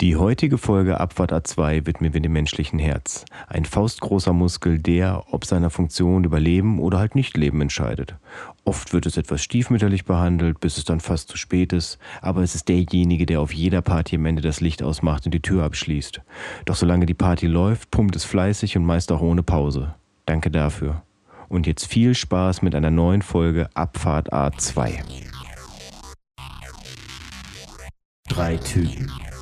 Die heutige Folge Abfahrt A2 widmen wir dem menschlichen Herz. Ein faustgroßer Muskel, der, ob seiner Funktion überleben oder halt nicht leben entscheidet. Oft wird es etwas stiefmütterlich behandelt, bis es dann fast zu spät ist, aber es ist derjenige, der auf jeder Party am Ende das Licht ausmacht und die Tür abschließt. Doch solange die Party läuft, pumpt es fleißig und meist auch ohne Pause. Danke dafür. Und jetzt viel Spaß mit einer neuen Folge Abfahrt A2. Drei Typen,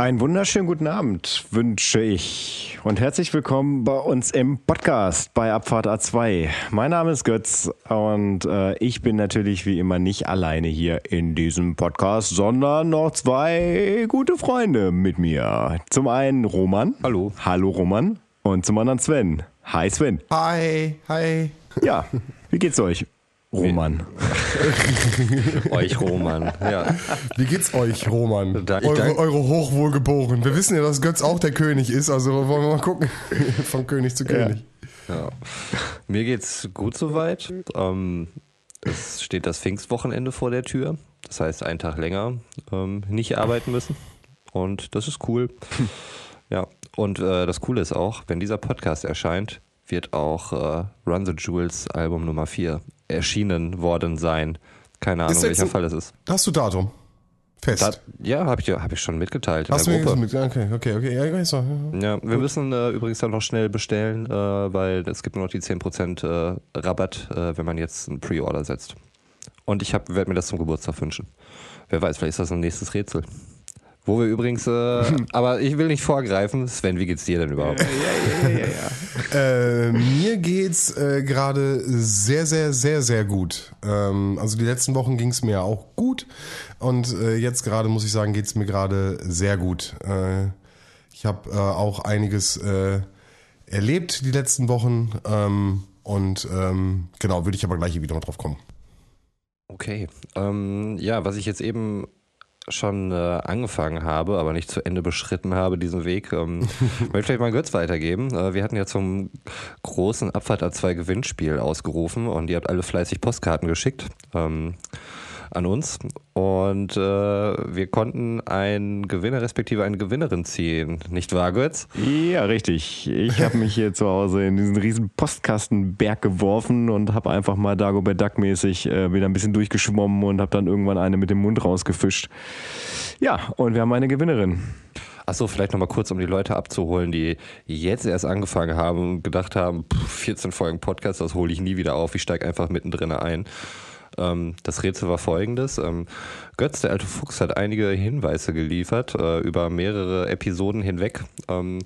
Einen wunderschönen guten Abend wünsche ich und herzlich willkommen bei uns im Podcast bei Abfahrt A2. Mein Name ist Götz und äh, ich bin natürlich wie immer nicht alleine hier in diesem Podcast, sondern noch zwei gute Freunde mit mir. Zum einen Roman. Hallo. Hallo Roman. Und zum anderen Sven. Hi Sven. Hi, hi. Ja, wie geht's euch? Roman. Euch Roman. Ja. Wie geht's euch, Roman? Da- ich eure, eure Hochwohlgeboren. Wir wissen ja, dass Götz auch der König ist, also wollen wir mal gucken. Vom König zu König. ja. Mir geht's gut soweit. Ähm, es steht das Pfingstwochenende vor der Tür. Das heißt, einen Tag länger ähm, nicht arbeiten müssen. Und das ist cool. Ja. Und äh, das Coole ist auch, wenn dieser Podcast erscheint, wird auch äh, Run the Jewels Album Nummer 4 erschienen worden sein. Keine Ahnung, welcher ein- Fall es ist. Hast du Datum? Fest. Da, ja, habe ich, ja- hab ich schon mitgeteilt in Hast du der mir Gruppe. mit, okay, okay, okay. Ja, ich noch. Ja, wir müssen äh, übrigens dann noch schnell bestellen, äh, weil es gibt nur noch die 10% äh, Rabatt, äh, wenn man jetzt ein Pre-Order setzt. Und ich werde mir das zum Geburtstag wünschen. Wer weiß, vielleicht ist das ein nächstes Rätsel. Wo wir übrigens, äh, aber ich will nicht vorgreifen. Sven, wie geht's dir denn überhaupt? Äh, mir geht's äh, gerade sehr, sehr, sehr, sehr gut. Ähm, also die letzten Wochen ging's mir auch gut und äh, jetzt gerade muss ich sagen, geht's mir gerade sehr gut. Äh, ich habe äh, auch einiges äh, erlebt die letzten Wochen ähm, und ähm, genau, würde ich aber gleich wieder mal drauf kommen. Okay. Ähm, ja, was ich jetzt eben schon äh, angefangen habe, aber nicht zu Ende beschritten habe, diesen Weg, ähm, möchte ich vielleicht mal Götz weitergeben. Äh, wir hatten ja zum großen Abfahrt A2 Gewinnspiel ausgerufen und ihr habt alle fleißig Postkarten geschickt ähm, an uns und äh, wir konnten einen Gewinner respektive eine Gewinnerin ziehen, nicht wahr, Götz? Ja, richtig. Ich habe mich hier zu Hause in diesen riesen Postkastenberg geworfen und habe einfach mal Dagobert Duck mäßig äh, wieder ein bisschen durchgeschwommen und habe dann irgendwann eine mit dem Mund rausgefischt. Ja, und wir haben eine Gewinnerin. Achso, vielleicht nochmal kurz, um die Leute abzuholen, die jetzt erst angefangen haben und gedacht haben, pff, 14 Folgen Podcast, das hole ich nie wieder auf, ich steige einfach mittendrin ein. Ähm, das Rätsel war folgendes. Ähm, Götz, der alte Fuchs, hat einige Hinweise geliefert äh, über mehrere Episoden hinweg, ähm,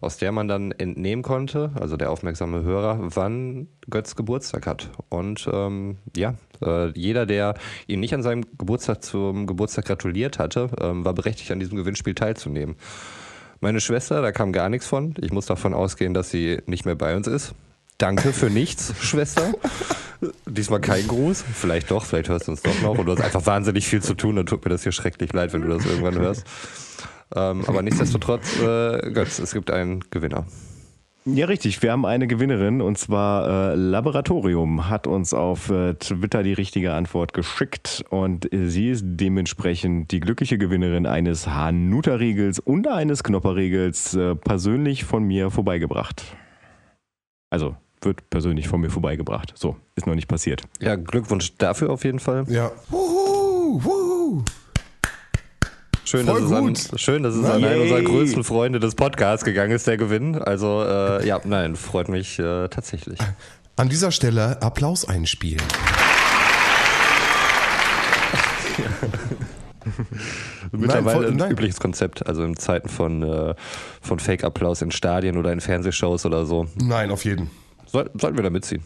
aus der man dann entnehmen konnte, also der aufmerksame Hörer, wann Götz Geburtstag hat. Und ähm, ja, äh, jeder, der ihn nicht an seinem Geburtstag zum Geburtstag gratuliert hatte, ähm, war berechtigt, an diesem Gewinnspiel teilzunehmen. Meine Schwester, da kam gar nichts von. Ich muss davon ausgehen, dass sie nicht mehr bei uns ist. Danke für nichts, Schwester. Diesmal kein Gruß. Vielleicht doch, vielleicht hörst du uns doch noch. Und du hast einfach wahnsinnig viel zu tun. Dann tut mir das hier schrecklich leid, wenn du das irgendwann hörst. Ähm, aber nichtsdestotrotz, äh, Götz, es gibt einen Gewinner. Ja, richtig. Wir haben eine Gewinnerin und zwar äh, Laboratorium hat uns auf äh, Twitter die richtige Antwort geschickt und äh, sie ist dementsprechend die glückliche Gewinnerin eines Hanuta-Riegels und eines Knopper-Riegels äh, persönlich von mir vorbeigebracht. Also wird persönlich von mir vorbeigebracht. So, ist noch nicht passiert. Ja, Glückwunsch dafür auf jeden Fall. Ja. Wuhu, wuhu. Schön, Voll dass es, an, schön, dass es an einen Yay. unserer größten Freunde des Podcasts gegangen ist, der Gewinn. Also, äh, ja, nein, freut mich äh, tatsächlich. An dieser Stelle Applaus einspielen. Mittlerweile voll- ein nein. übliches Konzept, also in Zeiten von, äh, von Fake-Applaus in Stadien oder in Fernsehshows oder so. Nein, auf jeden. Soll, sollten wir da mitziehen.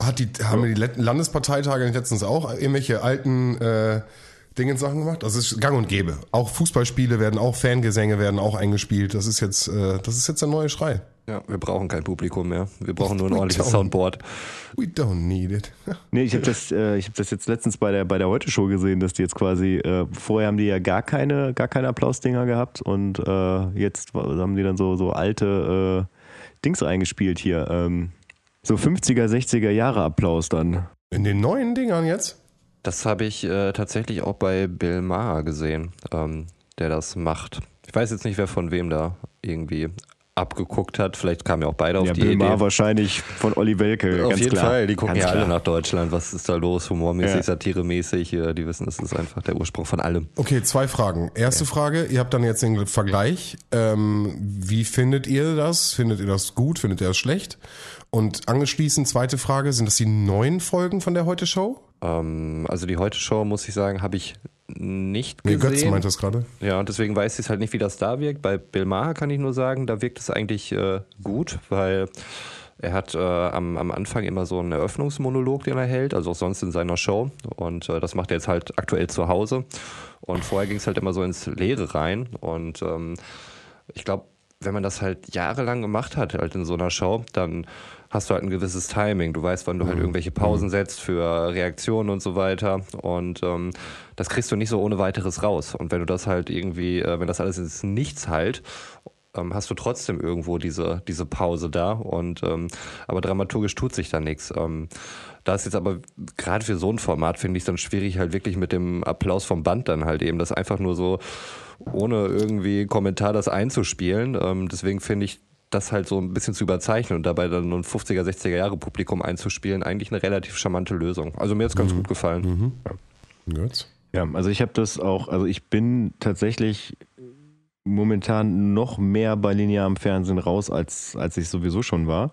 Hat die, haben wir die Landesparteitage nicht letztens auch irgendwelche alten äh, Dingens-Sachen gemacht. Das ist gang und gäbe. Auch Fußballspiele werden, auch Fangesänge werden auch eingespielt. Das ist jetzt, äh, das ist jetzt der neue Schrei. Ja, wir brauchen kein Publikum mehr. Wir brauchen nur ein ordentliches. Soundboard. We don't need it. Nee, ich habe das, äh, ich hab das jetzt letztens bei der, bei der Heute-Show gesehen, dass die jetzt quasi, äh, vorher haben die ja gar keine, gar keine Applausdinger gehabt und äh, jetzt haben die dann so, so alte äh, Dings eingespielt hier. Ähm, so 50er, 60er Jahre Applaus dann. In den neuen Dingern jetzt? Das habe ich äh, tatsächlich auch bei Bill Maher gesehen, ähm, der das macht. Ich weiß jetzt nicht, wer von wem da irgendwie abgeguckt hat. Vielleicht kamen ja auch beide auf ja, die Bill Idee. Maher wahrscheinlich von Olli Welke. Auf ganz jeden klar. Fall, die gucken Ganz ja alle klar. nach Deutschland. Was ist da los? Humormäßig, Ja. satiremäßig. äh, Die wissen, das ist einfach der Ursprung von allem. Okay, zwei Fragen. Erste Frage, ihr habt dann jetzt den Vergleich. Ähm, wie findet ihr das? Findet ihr das gut? Findet ihr das schlecht? Und angeschließend zweite Frage, sind das die neuen Folgen von der Heute-Show? Ähm, also die Heute-Show, muss ich sagen, habe ich nicht Nee, gesehen. Götz meint das gerade. Ja, und deswegen weiß ich halt nicht, wie das da wirkt. Bei Bill Maher kann ich nur sagen, da wirkt es eigentlich äh, gut, weil er hat äh, am, am Anfang immer so einen Eröffnungsmonolog, den er hält, also auch sonst in seiner Show. Und äh, das macht er jetzt halt aktuell zu Hause. Und vorher ging es halt immer so ins Leere rein. Und ähm, ich glaube, wenn man das halt jahrelang gemacht hat, halt in so einer Show, dann hast du halt ein gewisses Timing. Du weißt, wann du halt irgendwelche Pausen setzt für Reaktionen und so weiter. Und ähm, das kriegst du nicht so ohne weiteres raus. Und wenn du das halt irgendwie, äh, wenn das alles ins Nichts halt, ähm, hast du trotzdem irgendwo diese, diese Pause da. Und ähm, aber dramaturgisch tut sich da nichts. Ähm, da ist jetzt aber gerade für so ein Format finde ich es dann schwierig, halt wirklich mit dem Applaus vom Band dann halt eben das einfach nur so ohne irgendwie Kommentar das einzuspielen. Ähm, deswegen finde ich das halt so ein bisschen zu überzeichnen und dabei dann ein 50er, 60er Jahre Publikum einzuspielen, eigentlich eine relativ charmante Lösung. Also mir hat es ganz gut gefallen. Götz? Ja, also ich habe das auch, also ich bin tatsächlich momentan noch mehr bei linearem Fernsehen raus, als, als ich sowieso schon war.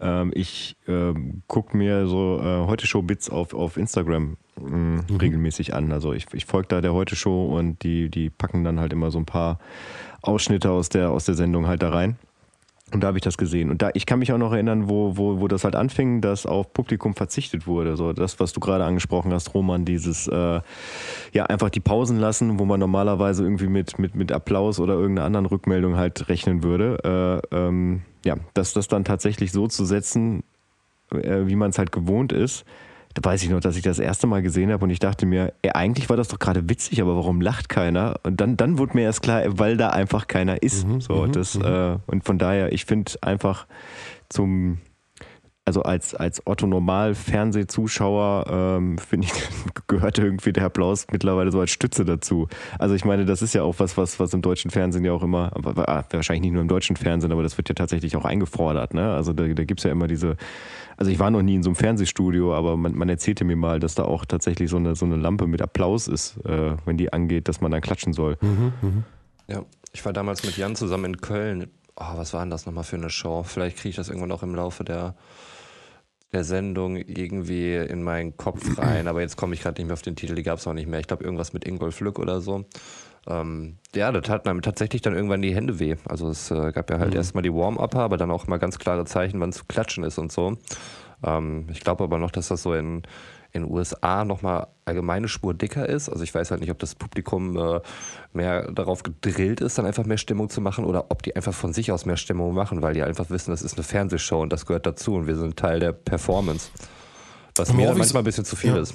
Ähm, ich ähm, gucke mir so äh, Heute-Show-Bits auf, auf Instagram mh, regelmäßig an. Also ich, ich folge da der Heute-Show und die, die packen dann halt immer so ein paar Ausschnitte aus der, aus der Sendung halt da rein. Und da habe ich das gesehen. Und da, ich kann mich auch noch erinnern, wo, wo, wo das halt anfing, dass auf Publikum verzichtet wurde. So das, was du gerade angesprochen hast, Roman, dieses äh, ja einfach die Pausen lassen, wo man normalerweise irgendwie mit, mit, mit Applaus oder irgendeiner anderen Rückmeldung halt rechnen würde. Äh, ähm, ja, dass das dann tatsächlich so zu setzen, äh, wie man es halt gewohnt ist. Da weiß ich noch, dass ich das erste Mal gesehen habe und ich dachte mir, ey, eigentlich war das doch gerade witzig, aber warum lacht keiner? Und dann, dann wurde mir erst klar, weil da einfach keiner ist. so, das, Äh, und von daher, ich finde einfach zum, also als, als Otto Normal Fernsehzuschauer ähm, finde ich, gehört irgendwie der Applaus mittlerweile so als Stütze dazu. Also ich meine, das ist ja auch was, was, was im deutschen Fernsehen ja auch immer, ah, wahrscheinlich nicht nur im deutschen Fernsehen, aber das wird ja tatsächlich auch eingefordert. Ne? Also da, da gibt's ja immer diese, also ich war noch nie in so einem Fernsehstudio, aber man, man erzählte mir mal, dass da auch tatsächlich so eine, so eine Lampe mit Applaus ist, äh, wenn die angeht, dass man dann klatschen soll. Ja, ich war damals mit Jan zusammen in Köln. Oh, was war denn das nochmal für eine Show? Vielleicht kriege ich das irgendwann auch im Laufe der, der Sendung irgendwie in meinen Kopf rein. Aber jetzt komme ich gerade nicht mehr auf den Titel, die gab es auch nicht mehr. Ich glaube, irgendwas mit Ingolf Lück oder so. Ähm, ja, da taten einem tatsächlich dann irgendwann die Hände weh. Also es äh, gab ja halt erstmal die Warm-Upper, aber dann auch mal ganz klare Zeichen, wann zu klatschen ist und so. Ähm, ich glaube aber noch, dass das so in in den USA nochmal allgemeine Spur dicker ist. Also ich weiß halt nicht, ob das Publikum äh, mehr darauf gedrillt ist, dann einfach mehr Stimmung zu machen oder ob die einfach von sich aus mehr Stimmung machen, weil die einfach wissen, das ist eine Fernsehshow und das gehört dazu und wir sind Teil der Performance. Was mir manchmal ein bisschen zu viel ja. ist.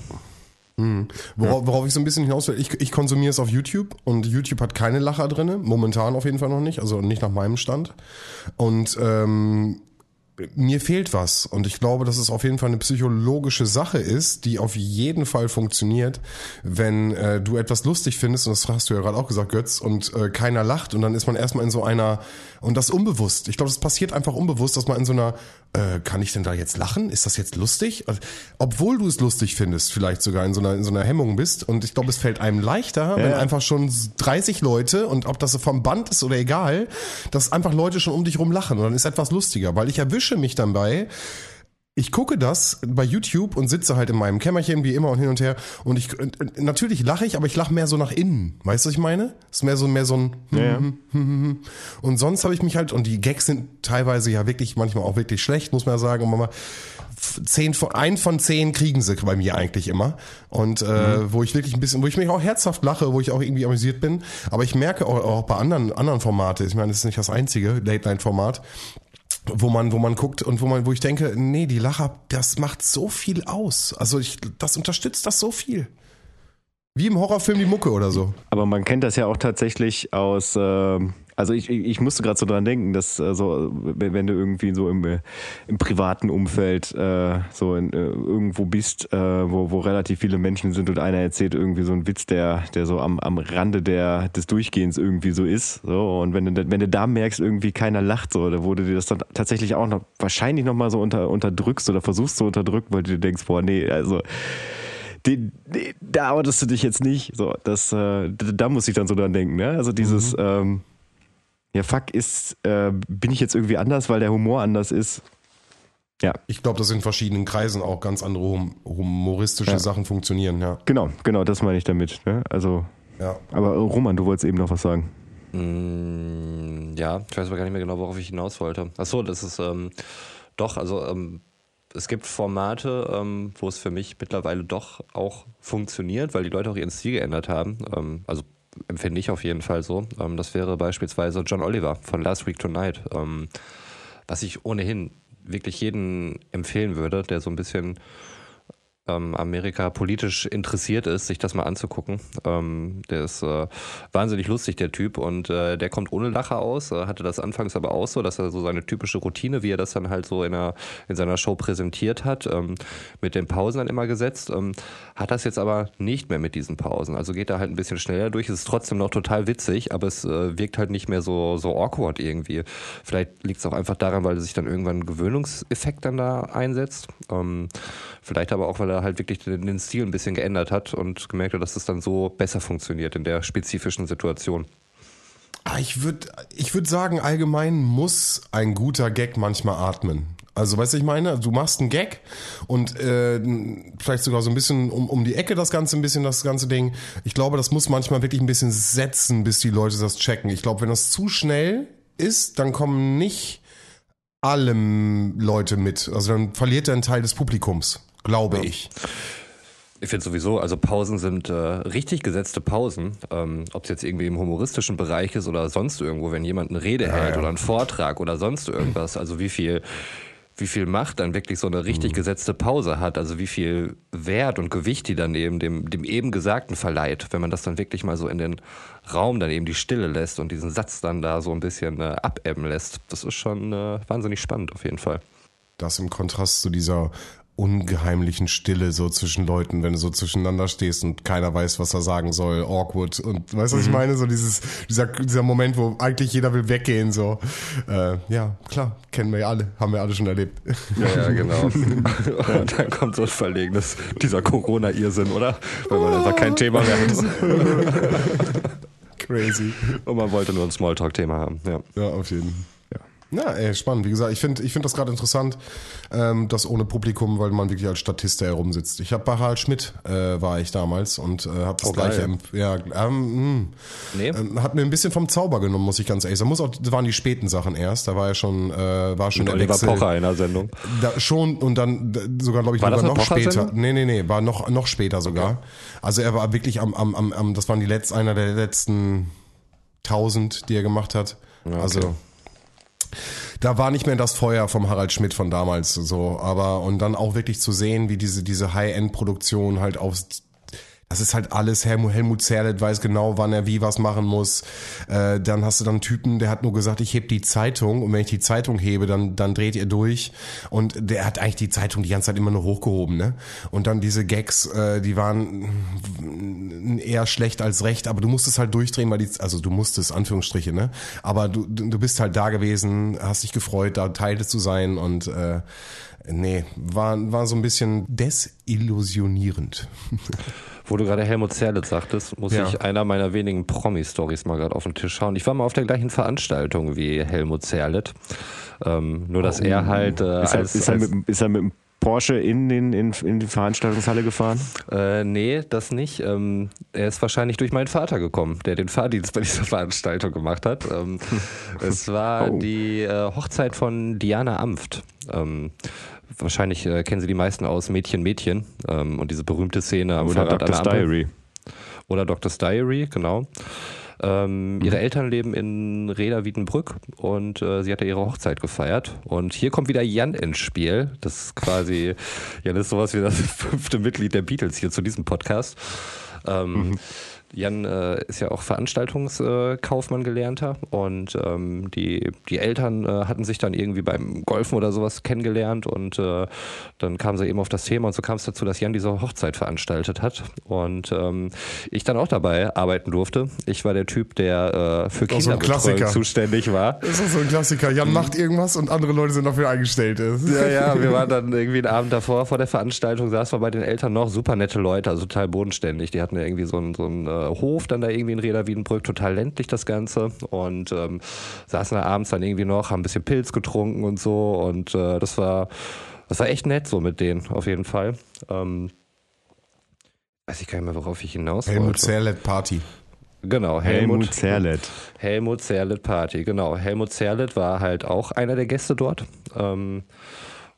Worauf, worauf ich so ein bisschen hinaus will, ich, ich konsumiere es auf YouTube und YouTube hat keine Lacher drinne, momentan auf jeden Fall noch nicht, also nicht nach meinem Stand. Und ähm, mir fehlt was. Und ich glaube, dass es auf jeden Fall eine psychologische Sache ist, die auf jeden Fall funktioniert, wenn äh, du etwas lustig findest und das hast du ja gerade auch gesagt, Götz, und äh, keiner lacht und dann ist man erstmal in so einer und das unbewusst. Ich glaube, das passiert einfach unbewusst, dass man in so einer äh, kann ich denn da jetzt lachen? Ist das jetzt lustig? Also, Obwohl du es lustig findest, vielleicht sogar in so einer in so einer Hemmung bist und ich glaube, es fällt einem leichter, wenn einfach schon 30 Leute und ob das so vom Band ist oder egal, dass einfach Leute schon um dich rum lachen und dann ist etwas lustiger, weil ich erwische mich dann bei, ich gucke das bei YouTube und sitze halt in meinem Kämmerchen wie immer und hin und her und ich natürlich lache ich, aber ich lache mehr so nach innen. Weißt du, was ich meine? Ist mehr so mehr so ein Ja, ja. und sonst habe ich mich halt und die Gags sind teilweise ja wirklich manchmal auch wirklich schlecht, muss man ja sagen. Und mal zehn von ein von zehn kriegen sie bei mir eigentlich immer und äh, wo ich wirklich ein bisschen, wo ich mich auch herzhaft lache, wo ich auch irgendwie amüsiert bin. Aber ich merke auch, auch bei anderen anderen Formate, ich meine, das ist nicht das einzige Late Night Format wo man, wo man guckt und wo man, wo ich denke, nee, die Lacher, das macht so viel aus. Also ich, das unterstützt das so viel. Wie im Horrorfilm die Mucke oder so. Aber man kennt das ja auch tatsächlich aus, ähm, also ich, ich musste gerade so dran denken, dass äh, so, wenn du irgendwie so im, äh, im privaten Umfeld äh, so in, äh, irgendwo bist, äh, wo, wo relativ viele Menschen sind und einer erzählt irgendwie so einen Witz, der, der so am, am Rande der, des Durchgehens irgendwie so ist. So, und wenn du, wenn du da merkst, irgendwie keiner lacht, so, da wurde dir das dann tatsächlich auch noch wahrscheinlich nochmal so unter, unterdrückst oder versuchst zu unterdrücken, weil du dir denkst, boah, nee, also die, die, da outest du dich jetzt nicht. So, das, äh, da, da muss ich dann so dran denken. Ne? Also dieses, ähm, ja fuck, ist, äh, bin ich jetzt irgendwie anders, weil der Humor anders ist? Ja, Ich glaube, dass in verschiedenen Kreisen auch ganz andere hum humoristische Ja. Sachen funktionieren, ja. genau, genau, das meine ich damit. Ne? Also, Ja. aber äh, Roman, du wolltest eben noch was sagen. Mm, ja, ich weiß aber gar nicht mehr genau, worauf ich hinaus wollte. Achso, das ist ähm, doch, also ähm, es gibt Formate, ähm, wo es für mich mittlerweile doch auch funktioniert, weil die Leute auch ihren Stil geändert haben. Ähm, also empfinde ich auf jeden Fall so. Ähm, das wäre beispielsweise John Oliver von Last Week Tonight, ähm, was ich ohnehin wirklich jeden empfehlen würde, der so ein bisschen ähm, Amerika politisch interessiert ist, sich das mal anzugucken. Ähm, der ist äh, wahnsinnig lustig, der Typ, und äh, der kommt ohne Lacher aus. Äh, hatte das anfangs aber auch so, dass er so seine typische Routine, wie er das dann halt so in, einer, in seiner Show präsentiert hat, ähm, mit den Pausen dann immer gesetzt. Ähm, hat das jetzt aber nicht mehr mit diesen Pausen. Also geht er halt ein bisschen schneller durch. Es ist trotzdem noch total witzig, aber es äh, wirkt halt nicht mehr so, so awkward irgendwie. Vielleicht liegt es auch einfach daran, weil sich dann irgendwann ein Gewöhnungseffekt dann da einsetzt. Ähm, vielleicht aber auch, weil er halt wirklich den, den Stil ein bisschen geändert hat und gemerkt hat, dass es dann so besser funktioniert in der spezifischen Situation. Ah, Ich würde ich würd sagen, allgemein muss ein guter Gag manchmal atmen. Also, weißt du, ich meine, du machst einen Gag und äh, vielleicht sogar so ein bisschen um, um die Ecke das Ganze, ein bisschen das ganze Ding. Ich glaube, das muss manchmal wirklich ein bisschen setzen, bis die Leute das checken. Ich glaube, wenn das zu schnell ist, dann kommen nicht alle Leute mit. Also dann verliert er einen Teil des Publikums, glaube ich. Ich finde sowieso, also Pausen sind äh, richtig gesetzte Pausen. Ähm, Ob es jetzt irgendwie im humoristischen Bereich ist oder sonst irgendwo, wenn jemand eine Rede hält ja. oder einen Vortrag oder sonst irgendwas. Also wie viel, wie viel Macht dann wirklich so eine richtig gesetzte Pause hat. Also wie viel Wert und Gewicht die dann eben dem, dem eben Gesagten verleiht, wenn man das dann wirklich mal so in den Raum dann eben die Stille lässt und diesen Satz dann da so ein bisschen äh, abebben lässt. Das ist schon äh, wahnsinnig spannend auf jeden Fall. Das im Kontrast zu dieser ungeheimlichen Stille so zwischen Leuten, wenn du so zwischeneinander stehst und keiner weiß, was er sagen soll, awkward und weißt du, was ich meine? So dieses, dieser, dieser Moment, wo eigentlich jeder will weggehen, so. Äh, ja, klar, kennen wir ja alle, haben wir alle schon erlebt. Ja, ja, genau. Und dann kommt so ein verlegenes, dieser Corona-Irrsinn, oder? Weil man einfach kein Thema mehr hat. Crazy. Und man wollte nur ein Smalltalk-Thema haben. Ja. Ja, auf jeden Fall. Ja, ey, spannend. Wie gesagt, ich finde ich find das gerade interessant, ähm, das ohne Publikum, weil man wirklich als Statist da herumsitzt. Ich habe bei Harald Schmidt äh, war ich damals und äh, habe das Oh, gleiche. Ja, ähm, mh. Nee? Ähm, hat mir ein bisschen vom Zauber genommen, muss ich ganz ehrlich sagen. Muss auch, das waren die späten Sachen erst. Da war ja schon, äh, war schon Mit der Oliver Wechsel. Pocher in der Sendung. Da schon und dann d- sogar, glaube ich, War sogar noch später. Nee, nee, nee, war noch, noch später sogar. Also er war wirklich am, am, am, am das waren die letzten, einer der letzten tausend, die er gemacht hat. Also da war nicht mehr das Feuer vom Harald Schmidt von damals so, aber und dann auch wirklich zu sehen, wie diese diese High-End-Produktion halt auf das ist halt alles, Helmut, Helmut Zerlett weiß genau, wann er wie was machen muss. Äh, dann hast du dann einen Typen, der hat nur gesagt, ich heb die Zeitung und wenn ich die Zeitung hebe, dann, dann dreht ihr durch. Und der hat eigentlich die Zeitung die ganze Zeit immer nur hochgehoben, ne? Und dann diese Gags, äh, die waren eher schlecht als recht, aber du musstest halt durchdrehen, weil die, also du musstest, Anführungsstriche, ne? Aber du, du du bist halt da gewesen, hast dich gefreut, da Teil zu sein und äh, nee, war, war so ein bisschen desillusionierend. Wo du gerade Helmut Zerlett sagtest, muss Ja. ich einer meiner wenigen Promi-Stories mal gerade auf den Tisch schauen. Ich war mal auf der gleichen Veranstaltung wie Helmut Zerlett. Ähm, nur, dass er halt äh, Ist er, als, ist, er mit, dem- ist er mit dem Porsche in, den, in, in die Veranstaltungshalle gefahren? Äh, nee, das nicht. Ähm, er ist wahrscheinlich durch meinen Vater gekommen, der den Fahrdienst bei dieser Veranstaltung gemacht hat. Ähm, es war Oh. die äh, Hochzeit von Diana Amft. Ähm, wahrscheinlich äh, kennen Sie die meisten aus Mädchen, Mädchen ähm, und diese berühmte Szene am Oder Doctor's. Diary? Oder Doctor's Diary, genau. Ähm, Ihre Eltern leben in Reda Wiedenbrück und äh, sie hat ja ihre Hochzeit gefeiert. Und hier kommt wieder Jan ins Spiel. Das ist quasi, Jan ist sowas wie das fünfte Mitglied der Beatles hier zu diesem Podcast. Ähm, Jan äh, ist ja auch Veranstaltungskaufmann gelernter und ähm, die, die Eltern äh, hatten sich dann irgendwie beim Golfen oder sowas kennengelernt und äh, dann kamen sie eben auf das Thema und so kam es dazu, dass Jan diese Hochzeit veranstaltet hat und ähm, ich dann auch dabei arbeiten durfte. Ich war der Typ, der äh, für so ein Kinderbetreuung Klassiker. zuständig war. Das ist so ein Klassiker. Jan macht irgendwas und andere Leute sind dafür eingestellt. Ja, ja, wir waren dann irgendwie einen Abend davor, vor der Veranstaltung, saßen wir bei den Eltern noch, super nette Leute, also total bodenständig. Die hatten ja irgendwie so einen, so einen äh, Hof dann da irgendwie in Reda Wiedenbrück, total ländlich das Ganze. Und ähm, saßen da abends dann irgendwie noch, haben ein bisschen Pilz getrunken und so. Und äh, das war, das war echt nett so mit denen, auf jeden Fall. Ähm, weiß ich gar nicht mehr, worauf ich hinaus Helmut wollte. Zerlett Party. Genau, Helmut Helmut, Zerlett. Helmut Zerlett Party, genau. Helmut Zerlett war halt auch einer der Gäste dort. Ähm,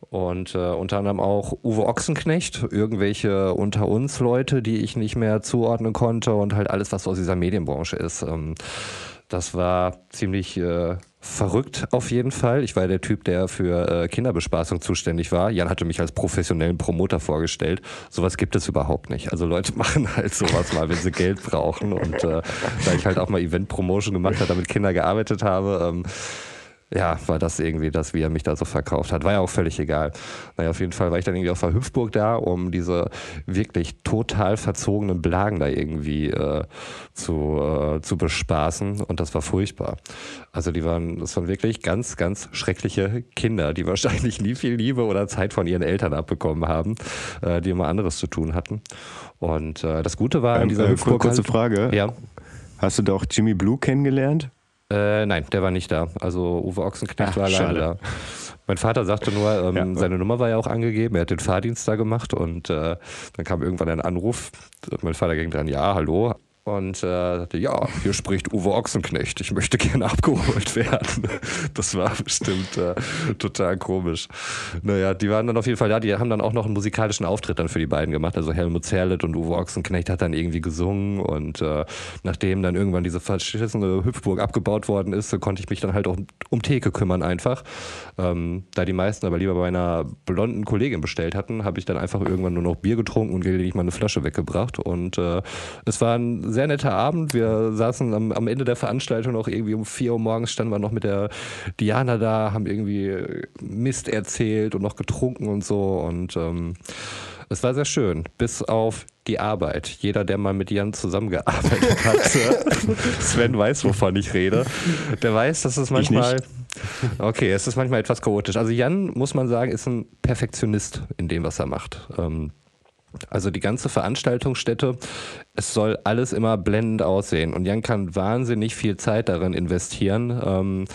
und äh, unter anderem auch Uwe Ochsenknecht, irgendwelche unter uns Leute, die ich nicht mehr zuordnen konnte und halt alles, was so aus dieser Medienbranche ist. Ähm, das war ziemlich äh, verrückt auf jeden Fall. Ich war der Typ, der für äh, Kinderbespaßung zuständig war. Jan hatte mich als professionellen Promoter vorgestellt. Sowas gibt es überhaupt nicht. Also Leute machen halt sowas mal, wenn sie Geld brauchen. Und äh, da ich halt auch mal Event-Promotion gemacht habe, damit Kinder gearbeitet habe, ähm, ja, war das irgendwie das, wie er mich da so verkauft hat. War ja auch völlig egal. Naja, auf jeden Fall war ich dann irgendwie auf der Hüpfburg da, um diese wirklich total verzogenen Blagen da irgendwie äh, zu, äh, zu bespaßen. Und das war furchtbar. Also die waren, das waren wirklich ganz, ganz schreckliche Kinder, die wahrscheinlich nie viel Liebe oder Zeit von ihren Eltern abbekommen haben, äh, die immer anderes zu tun hatten. Und äh, das Gute war in Ähm, dieser äh, Hüpfburg kurze halt, Frage. Ja. Hast du da auch Jimmy Blue kennengelernt? Äh, nein, der war nicht da. Also Uwe Ochsenknecht Ach, war alleine schade. da. Mein Vater sagte nur, ähm, Ja. seine Nummer war ja auch angegeben, er hat den Fahrdienst da gemacht und äh, dann kam irgendwann ein Anruf. Mein Vater ging dran, ja, hallo. Und äh, ja, hier spricht Uwe Ochsenknecht, ich möchte gerne abgeholt werden. Das war bestimmt äh, total komisch. Naja, die waren dann auf jeden Fall da, die haben dann auch noch einen musikalischen Auftritt dann für die beiden gemacht. Also Helmut Zerlett und Uwe Ochsenknecht hat dann irgendwie gesungen und äh, nachdem dann irgendwann diese verschissene Hüpfburg abgebaut worden ist, so konnte ich mich dann halt auch um Theke kümmern einfach. Ähm, da die meisten aber lieber bei einer blonden Kollegin bestellt hatten, habe ich dann einfach irgendwann nur noch Bier getrunken und gelegentlich mal eine Flasche weggebracht. Und äh, es war ein sehr netter Abend. Wir saßen am, am Ende der Veranstaltung noch irgendwie um 4 Uhr morgens, standen wir noch mit der Diana da, haben irgendwie Mist erzählt und noch getrunken und so. Und ähm, es war sehr schön, bis auf die Arbeit. Jeder, der mal mit Jan zusammengearbeitet hat, Sven weiß, wovon ich rede, der weiß, dass es manchmal. Okay, es ist manchmal etwas chaotisch. Also Jan, muss man sagen, ist ein Perfektionist in dem, was er macht. Ähm, also die ganze Veranstaltungsstätte, es soll alles immer blendend aussehen. Und Jan kann wahnsinnig viel Zeit darin investieren, ähm,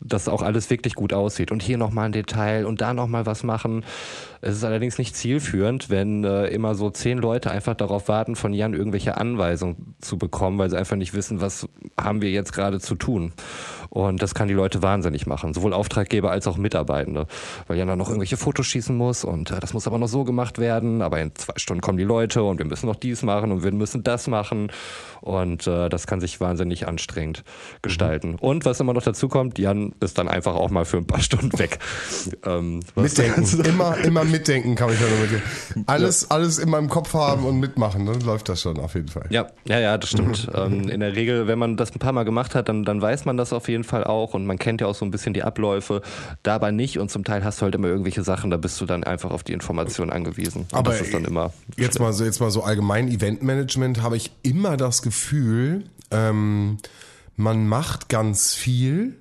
dass auch alles wirklich gut aussieht. Und hier nochmal ein Detail und da nochmal was machen. Es ist allerdings nicht zielführend, wenn äh, immer so zehn Leute einfach darauf warten, von Jan irgendwelche Anweisungen zu bekommen, weil sie einfach nicht wissen, was haben wir jetzt gerade zu tun. Und das kann die Leute wahnsinnig machen, sowohl Auftraggeber als auch Mitarbeitende, weil Jan dann noch irgendwelche Fotos schießen muss und äh, das muss aber noch so gemacht werden, aber in zwei Stunden kommen die Leute und wir müssen noch dies machen und wir müssen das machen und äh, das kann sich wahnsinnig anstrengend gestalten. Und was immer noch dazu kommt, Jan ist dann einfach auch mal für ein paar Stunden weg. Ähm, Mitdenken. immer, immer mitdenken kann ich ja nur mit dir. Alles, alles immer im Kopf haben und mitmachen, dann läuft das schon auf jeden Fall. Ja, ja, ja, das stimmt. ähm, in der Regel, wenn man das ein paar Mal gemacht hat, dann, dann weiß man das auf jeden Fall auch und man kennt ja auch so ein bisschen die Abläufe. Dabei nicht und zum Teil hast du halt immer irgendwelche Sachen, da bist du dann einfach auf die Information angewiesen. Und Aber das ist dann immer. Jetzt mal so, jetzt mal so allgemein Eventmanagement habe ich immer das Gefühl, ähm, man macht ganz viel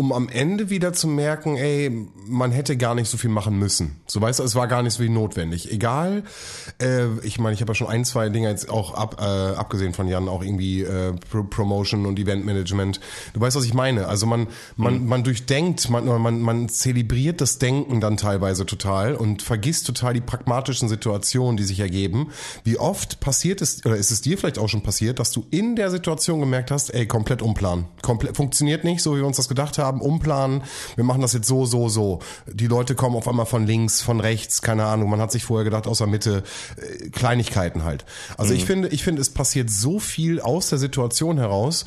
um am Ende wieder zu merken, ey, man hätte gar nicht so viel machen müssen. So weißt du, es war gar nicht so viel notwendig. Egal, äh, ich meine, ich habe ja schon ein, zwei Dinge jetzt auch ab, äh, abgesehen von Jan, auch irgendwie äh, Pro Promotion und Eventmanagement. Du weißt, was ich meine. Also man, man, mhm. man durchdenkt, man, man, man zelebriert das Denken dann teilweise total und vergisst total die pragmatischen Situationen, die sich ergeben. Wie oft passiert es, oder ist es dir vielleicht auch schon passiert, dass du in der Situation gemerkt hast, ey, komplett umplanen. Komplett, funktioniert nicht, so wie wir uns das gedacht haben haben, umplanen, wir machen das jetzt so, so, so. Die Leute kommen auf einmal von links, von rechts, keine Ahnung. Man hat sich vorher gedacht, aus der Mitte, äh, Kleinigkeiten halt. Also mhm. ich finde, ich finde, es passiert so viel aus der Situation heraus,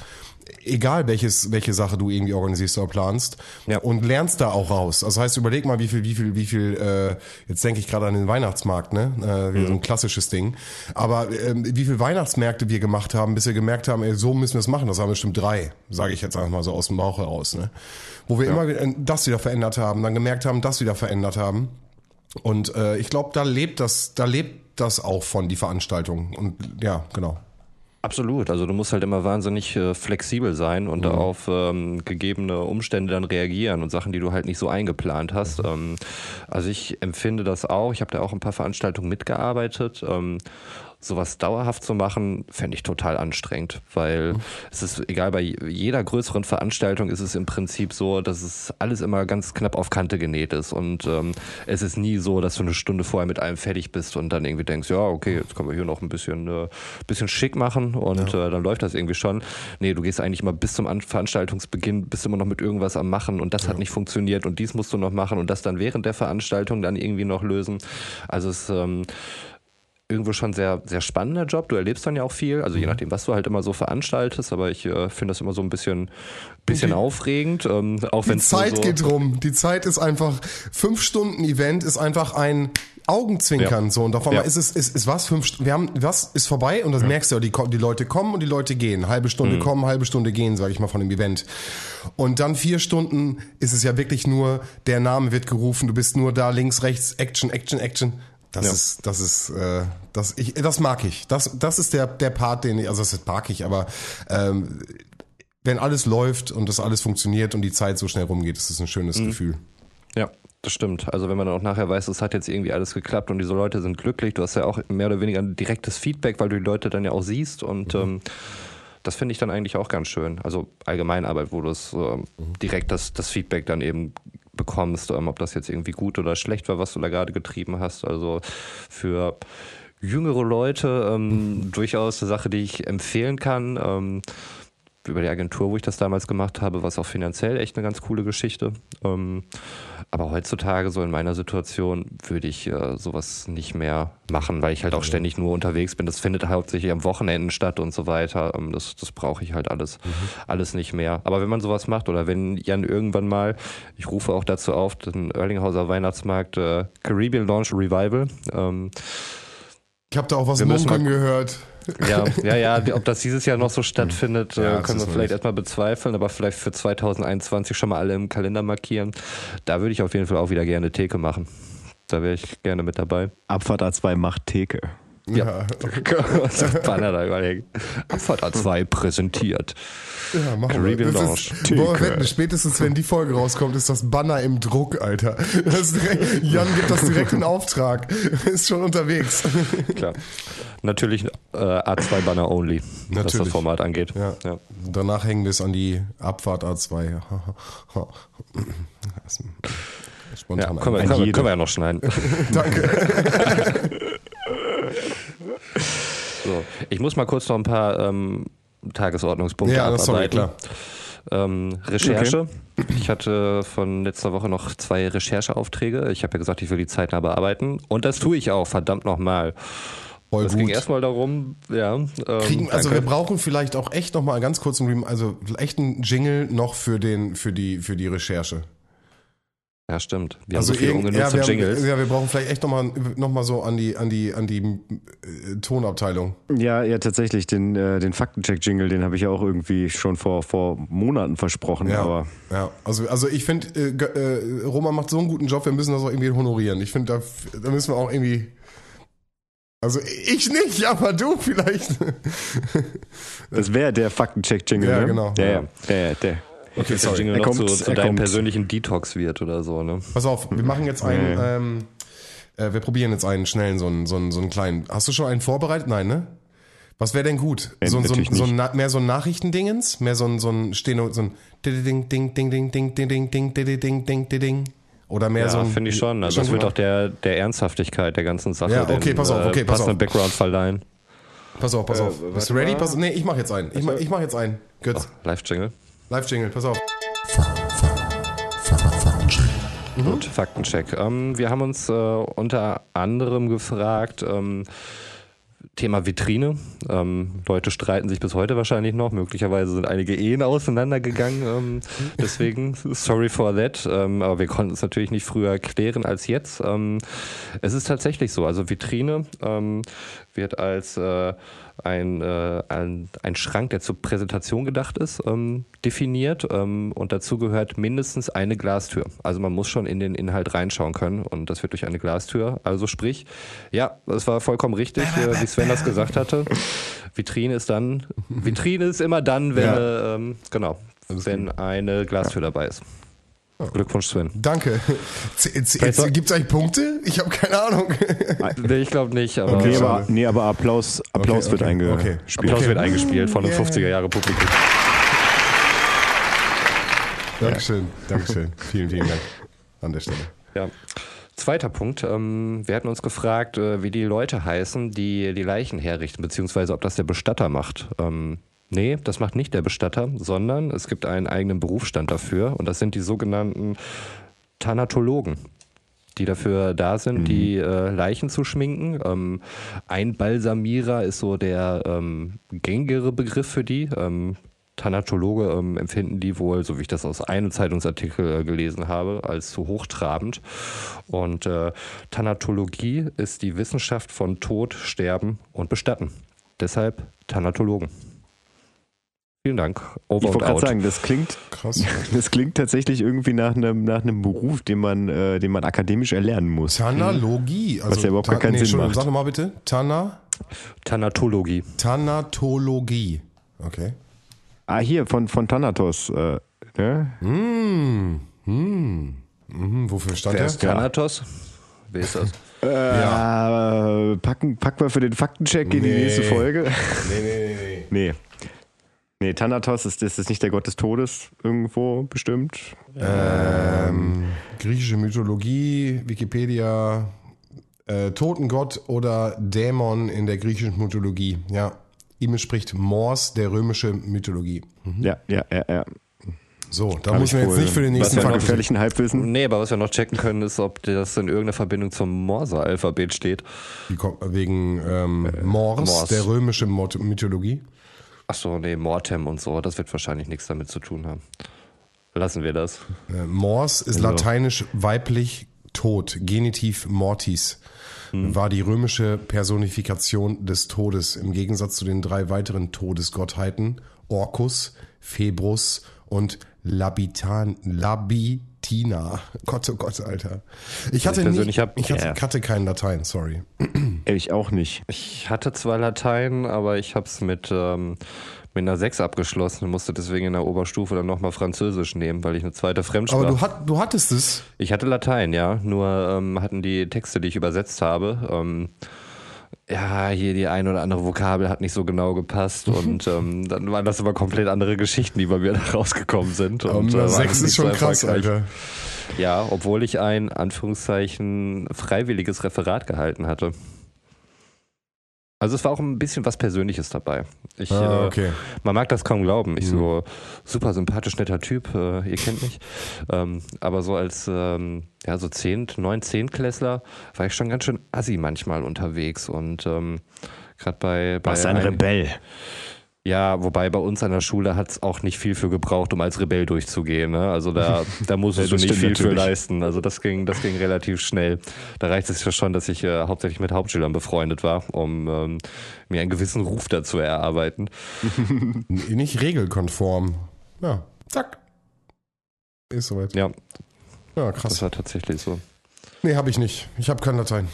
egal welches, welche Sache du irgendwie organisierst oder planst ja. und lernst da auch raus. Also heißt, überleg mal, wie viel, wie viel, wie viel, äh, jetzt denke ich gerade an den Weihnachtsmarkt, ne? Äh, mhm. So ein klassisches Ding. Aber äh, wie viel Weihnachtsmärkte wir gemacht haben, bis wir gemerkt haben, ey, so müssen wir es machen. Das haben wir bestimmt drei, sage ich jetzt einfach mal so aus dem Bauch heraus, ne? Wo wir ja. immer das wieder verändert haben, dann gemerkt haben, das wieder verändert haben. Und äh, ich glaube, da lebt das, da lebt das auch von die Veranstaltung. Und ja, genau. Absolut. Also du musst halt immer wahnsinnig äh, flexibel sein und mhm. auf ähm, gegebene Umstände dann reagieren und Sachen, die du halt nicht so eingeplant hast. Mhm. Ähm, also ich empfinde das auch. Ich habe da auch ein paar Veranstaltungen mitgearbeitet. Ähm, sowas dauerhaft zu machen, fände ich total anstrengend, weil mhm. es ist egal, bei jeder größeren Veranstaltung ist es im Prinzip so, dass es alles immer ganz knapp auf Kante genäht ist und ähm, es ist nie so, dass du eine Stunde vorher mit allem fertig bist und dann irgendwie denkst, ja, okay, jetzt können wir hier noch ein bisschen, äh, bisschen schick machen und ja. äh, dann läuft das irgendwie schon. Nee, du gehst eigentlich immer bis zum Veranstaltungsbeginn, bist immer noch mit irgendwas am Machen und das ja. hat nicht funktioniert und dies musst du noch machen und das dann während der Veranstaltung dann irgendwie noch lösen. Also es ähm, irgendwo schon sehr, sehr spannender Job. Du erlebst dann ja auch viel, also je mhm. nachdem, was du halt immer so veranstaltest, aber ich äh, finde das immer so ein bisschen, bisschen die, aufregend. Ähm, auch die Zeit so geht rum. Die Zeit ist einfach, fünf Stunden Event ist einfach ein Augenzwinkern ja. so und auf einmal ja. ist es ist, ist was fünf wir haben was ist vorbei und das ja. merkst du die die Leute kommen und die Leute gehen halbe Stunde mhm. kommen halbe Stunde gehen sage ich mal von dem Event und dann vier Stunden ist es ja wirklich nur der Name wird gerufen du bist nur da links rechts Action Action Action das ist, das ist, äh, das, ich, das mag ich. Das, das ist der, der Part, den ich, also das mag ich, aber ähm, wenn alles läuft und das alles funktioniert und die Zeit so schnell rumgeht, ist das ein schönes mhm. Gefühl. Ja, das stimmt. Also wenn man dann auch nachher weiß, es hat jetzt irgendwie alles geklappt und diese Leute sind glücklich, du hast ja auch mehr oder weniger ein direktes Feedback, weil du die Leute dann ja auch siehst und mhm. ähm, das finde ich dann eigentlich auch ganz schön. Also Allgemeinarbeit, wo du es äh, mhm. direkt das, das Feedback dann eben bekommst, ähm, ob das jetzt irgendwie gut oder schlecht war, was du da gerade getrieben hast. Also für jüngere Leute ähm, durchaus eine Sache, die ich empfehlen kann. Ähm, über die Agentur, wo ich das damals gemacht habe, war es auch finanziell echt eine ganz coole Geschichte. Ähm, aber heutzutage, so in meiner Situation, würde ich äh, sowas nicht mehr machen, weil ich halt auch ständig nur unterwegs bin. Das findet hauptsächlich am Wochenenden statt und so weiter. Ähm, das das brauche ich halt alles, mhm. alles nicht mehr. Aber wenn man sowas macht oder wenn Jan irgendwann mal, ich rufe auch dazu auf, den Erlinghauser Weihnachtsmarkt äh, Caribbean Launch Revival. Ähm, ich habe da auch was munkeln gehört. Ja, ja, ja, ob das dieses Jahr noch so stattfindet, ja, äh, können wir vielleicht erstmal bezweifeln, aber vielleicht für 2021 schon mal alle im Kalender markieren. Da würde ich auf jeden Fall auch wieder gerne Theke machen. Da wäre ich gerne mit dabei. Abfahrt A2 macht Theke. Ja. ja. Banner da überlegen. Abfahrt A2 präsentiert. Ja, machen wir. Das ist, boah, wetten, spätestens wenn die Folge rauskommt, ist das Banner im Druck, Alter. Direkt, Jan gibt das direkt in Auftrag. Ist schon unterwegs. Klar. Natürlich äh, A2 Banner only, Natürlich. was das Format angeht. Ja. ja. Danach hängen wir es an die Abfahrt A2. Spontan ja, können, wir, können, können wir ja noch schneiden. Danke. so, ich muss mal kurz noch ein paar ähm, Tagesordnungspunkte ja, abarbeiten. Das klar. Ähm, Recherche. Okay. Ich hatte von letzter Woche noch zwei Rechercheaufträge. Ich habe ja gesagt, ich will die zeitnah bearbeiten. Und das tue ich auch, verdammt nochmal. Voll es ging erstmal darum, ja. Ähm, Kriegen, also wir brauchen vielleicht auch echt nochmal ganz kurz einen, also echt einen Jingle noch für den, für die, für die Recherche. Ja, stimmt. Wir also haben so viele ungenutzte ja, Jingles. Haben, ja, wir brauchen vielleicht echt nochmal noch mal so an die, an die, an die äh, Tonabteilung. Ja, ja, tatsächlich. Den, äh, den Faktencheck-Jingle, den habe ich ja auch irgendwie schon vor, vor Monaten versprochen. Ja, aber ja. Also, also ich finde, äh, äh, Roman macht so einen guten Job, wir müssen das auch irgendwie honorieren. Ich finde, da, da müssen wir auch irgendwie. Also ich nicht, aber du vielleicht. das wäre der Faktencheck-Jingle. Ja, ne? genau. Ja, ja, ja, ja der. Okay, sorry. Jingle Er noch kommt, zu, zu deinem kommt. persönlichen Detox wird oder so, ne? Pass auf, wir machen jetzt einen, ähm, äh, wir probieren jetzt einen schnellen, so einen, so einen, so einen kleinen. Hast du schon einen vorbereitet? Nein, ne? Was wäre denn gut? Äh, So, ein- so, so ein, mehr so ein Nachrichtendingens? Mehr so ein, so ein Steno, so ein ding, ding, ding, ding, ding, ding, ding, ding, ding, ding, ding, ding, ding. Oder mehr so Ja, ein. finde ich schon. Also das gut. wird auch der, der Ernsthaftigkeit der ganzen Sache Ja, okay, den, pass auf, okay, pass passenden auf. Background verleihen. Pass auf, pass auf. Bist du ready? Pass, nee, ich mach jetzt einen. Ich mach, ich mach jetzt einen. Götz, Live-Jingle. Live-Jingle, pass auf. Gut, Faktencheck. Ähm, wir haben uns äh, unter anderem gefragt, ähm, Thema Vitrine. Ähm, Leute streiten sich bis heute wahrscheinlich noch. Möglicherweise sind einige Ehen auseinandergegangen. Ähm, deswegen, sorry for that. Ähm, aber wir konnten es natürlich nicht früher klären als jetzt. Ähm, es ist tatsächlich so. Also Vitrine ähm, wird als äh, ein, äh, ein, ein Schrank, der zur Präsentation gedacht ist, ähm, definiert. Ähm, und dazu gehört mindestens eine Glastür. Also man muss schon in den Inhalt reinschauen können. Und das wird durch eine Glastür. Also sprich, ja, das war vollkommen richtig, äh, wie Sven das gesagt hatte. Vitrine ist dann, Vitrine ist immer dann, wenn, Ja. äh, ähm, genau, wenn eine Glastür dabei ist. Glückwunsch, Sven. Danke. Gibt es eigentlich Punkte? Ich habe keine Ahnung. Nee, ich glaube nicht, aber Nee, schade. aber, nee, aber Applaus, Applaus Okay, wird okay, eingespielt. okay. Applaus wird eingespielt von einem Yeah. 50er-Jahre-Publikum. Dankeschön, Dankeschön. Vielen, vielen Dank an der Stelle. Ja. Zweiter Punkt. Ähm, wir hatten uns gefragt, äh, wie die Leute heißen, die die Leichen herrichten, beziehungsweise ob das der Bestatter macht. Ähm, nee, das macht nicht der Bestatter, sondern es gibt einen eigenen Berufsstand dafür und das sind die sogenannten Thanatologen die dafür da sind, die äh, Leichen zu schminken. Ähm, Einbalsamierer ist so der ähm, gängigere Begriff für die. Ähm, Thanatologe ähm, empfinden die wohl, so wie ich das aus einem Zeitungsartikel äh, gelesen habe, als zu hochtrabend. Und äh, Thanatologie ist die Wissenschaft von Tod, Sterben und Bestatten. Deshalb Thanatologen. Vielen Dank. Over Ich wollte gerade sagen, das klingt, Krass. das klingt tatsächlich irgendwie nach einem, nach einem Beruf, den man, äh, den man akademisch erlernen muss. Thanalogie. Also, Was ja überhaupt gar keinen Sinn Entschuldigung, macht. Sag nochmal bitte. Tana, Thanatologie. Thanatologie. Okay. Ah, hier, von, von Thanatos. Äh, ne? Hm, hm. Mhm, wofür stand Wer der? ist Thanatos? Wer ist das? Äh, packen, packen wir für den Faktencheck in die Nee. nächste Folge. Nee, nee, nee, nee. Nee. Nee, Thanatos ist, ist das nicht der Gott des Todes irgendwo bestimmt? Ähm, griechische Mythologie, Wikipedia, äh, Totengott oder Dämon in der griechischen Mythologie. Ja. Ihm spricht Mors der römische Mythologie. Ja, ja, ja, ja. So, da müssen wir ich jetzt nicht für den nächsten Fakt. gefährlichen Halbwissen. Nee, aber was wir noch checken können, ist, ob das in irgendeiner Verbindung zum Morse-Alphabet steht. Wie kommt- Wegen ähm, Mors, Mors. der römische Mythologie. Achso, nee, Mortem und so, das wird wahrscheinlich nichts damit zu tun haben. Lassen wir das. Äh, Mors ist lateinisch weiblich tot, Genitiv mortis. War die römische Personifikation des Todes im Gegensatz zu den drei weiteren Todesgottheiten Orcus, Phebrus und Labitan, Labitina. Gott, oh Gott, Alter. Ich hatte, Ich nicht, hab- ich hatte, Ja. hatte kein Latein, sorry. Ich auch nicht. Ich hatte zwar Latein, aber ich habe es mit, ähm, mit einer 6 abgeschlossen und musste deswegen in der Oberstufe dann nochmal Französisch nehmen, weil ich eine zweite Fremdsprache... Aber du, hat, du hattest es. Ich hatte Latein, ja. Nur ähm, hatten die Texte, die ich übersetzt habe, ähm, ja, hier die ein oder andere Vokabel hat nicht so genau gepasst und ähm, dann waren das aber komplett andere Geschichten, die bei mir da rausgekommen sind. Aber Und, äh, 6 nicht ist so schon krass, erfolgreich. Alter. Ja, obwohl ich ein, Anführungszeichen, freiwilliges Referat gehalten hatte. Also es war auch ein bisschen was Persönliches dabei. Ich, Ah, äh, okay. man mag das kaum glauben. Ich so super sympathisch netter Typ, äh, ihr kennt mich. Ähm, aber so als ähm, ja so zehn, neun, Zehntklässler war ich schon ganz schön assi manchmal unterwegs und ähm, gerade bei, bei Was ein ein- Rebell. Ja, wobei bei uns an der Schule hat es auch nicht viel für gebraucht, um als Rebell durchzugehen. Ne? Also da, da musstest Ja, du das nicht viel für natürlich. leisten. Also das ging, das ging relativ schnell. Da reicht es ja schon, dass ich äh, hauptsächlich mit Hauptschülern befreundet war, um ähm, mir einen gewissen Ruf dazu erarbeiten. Nicht regelkonform. Ja, zack. Ist soweit. Ja, Ja, das krass. war tatsächlich so. Nee, habe ich nicht. Ich habe kein Latein.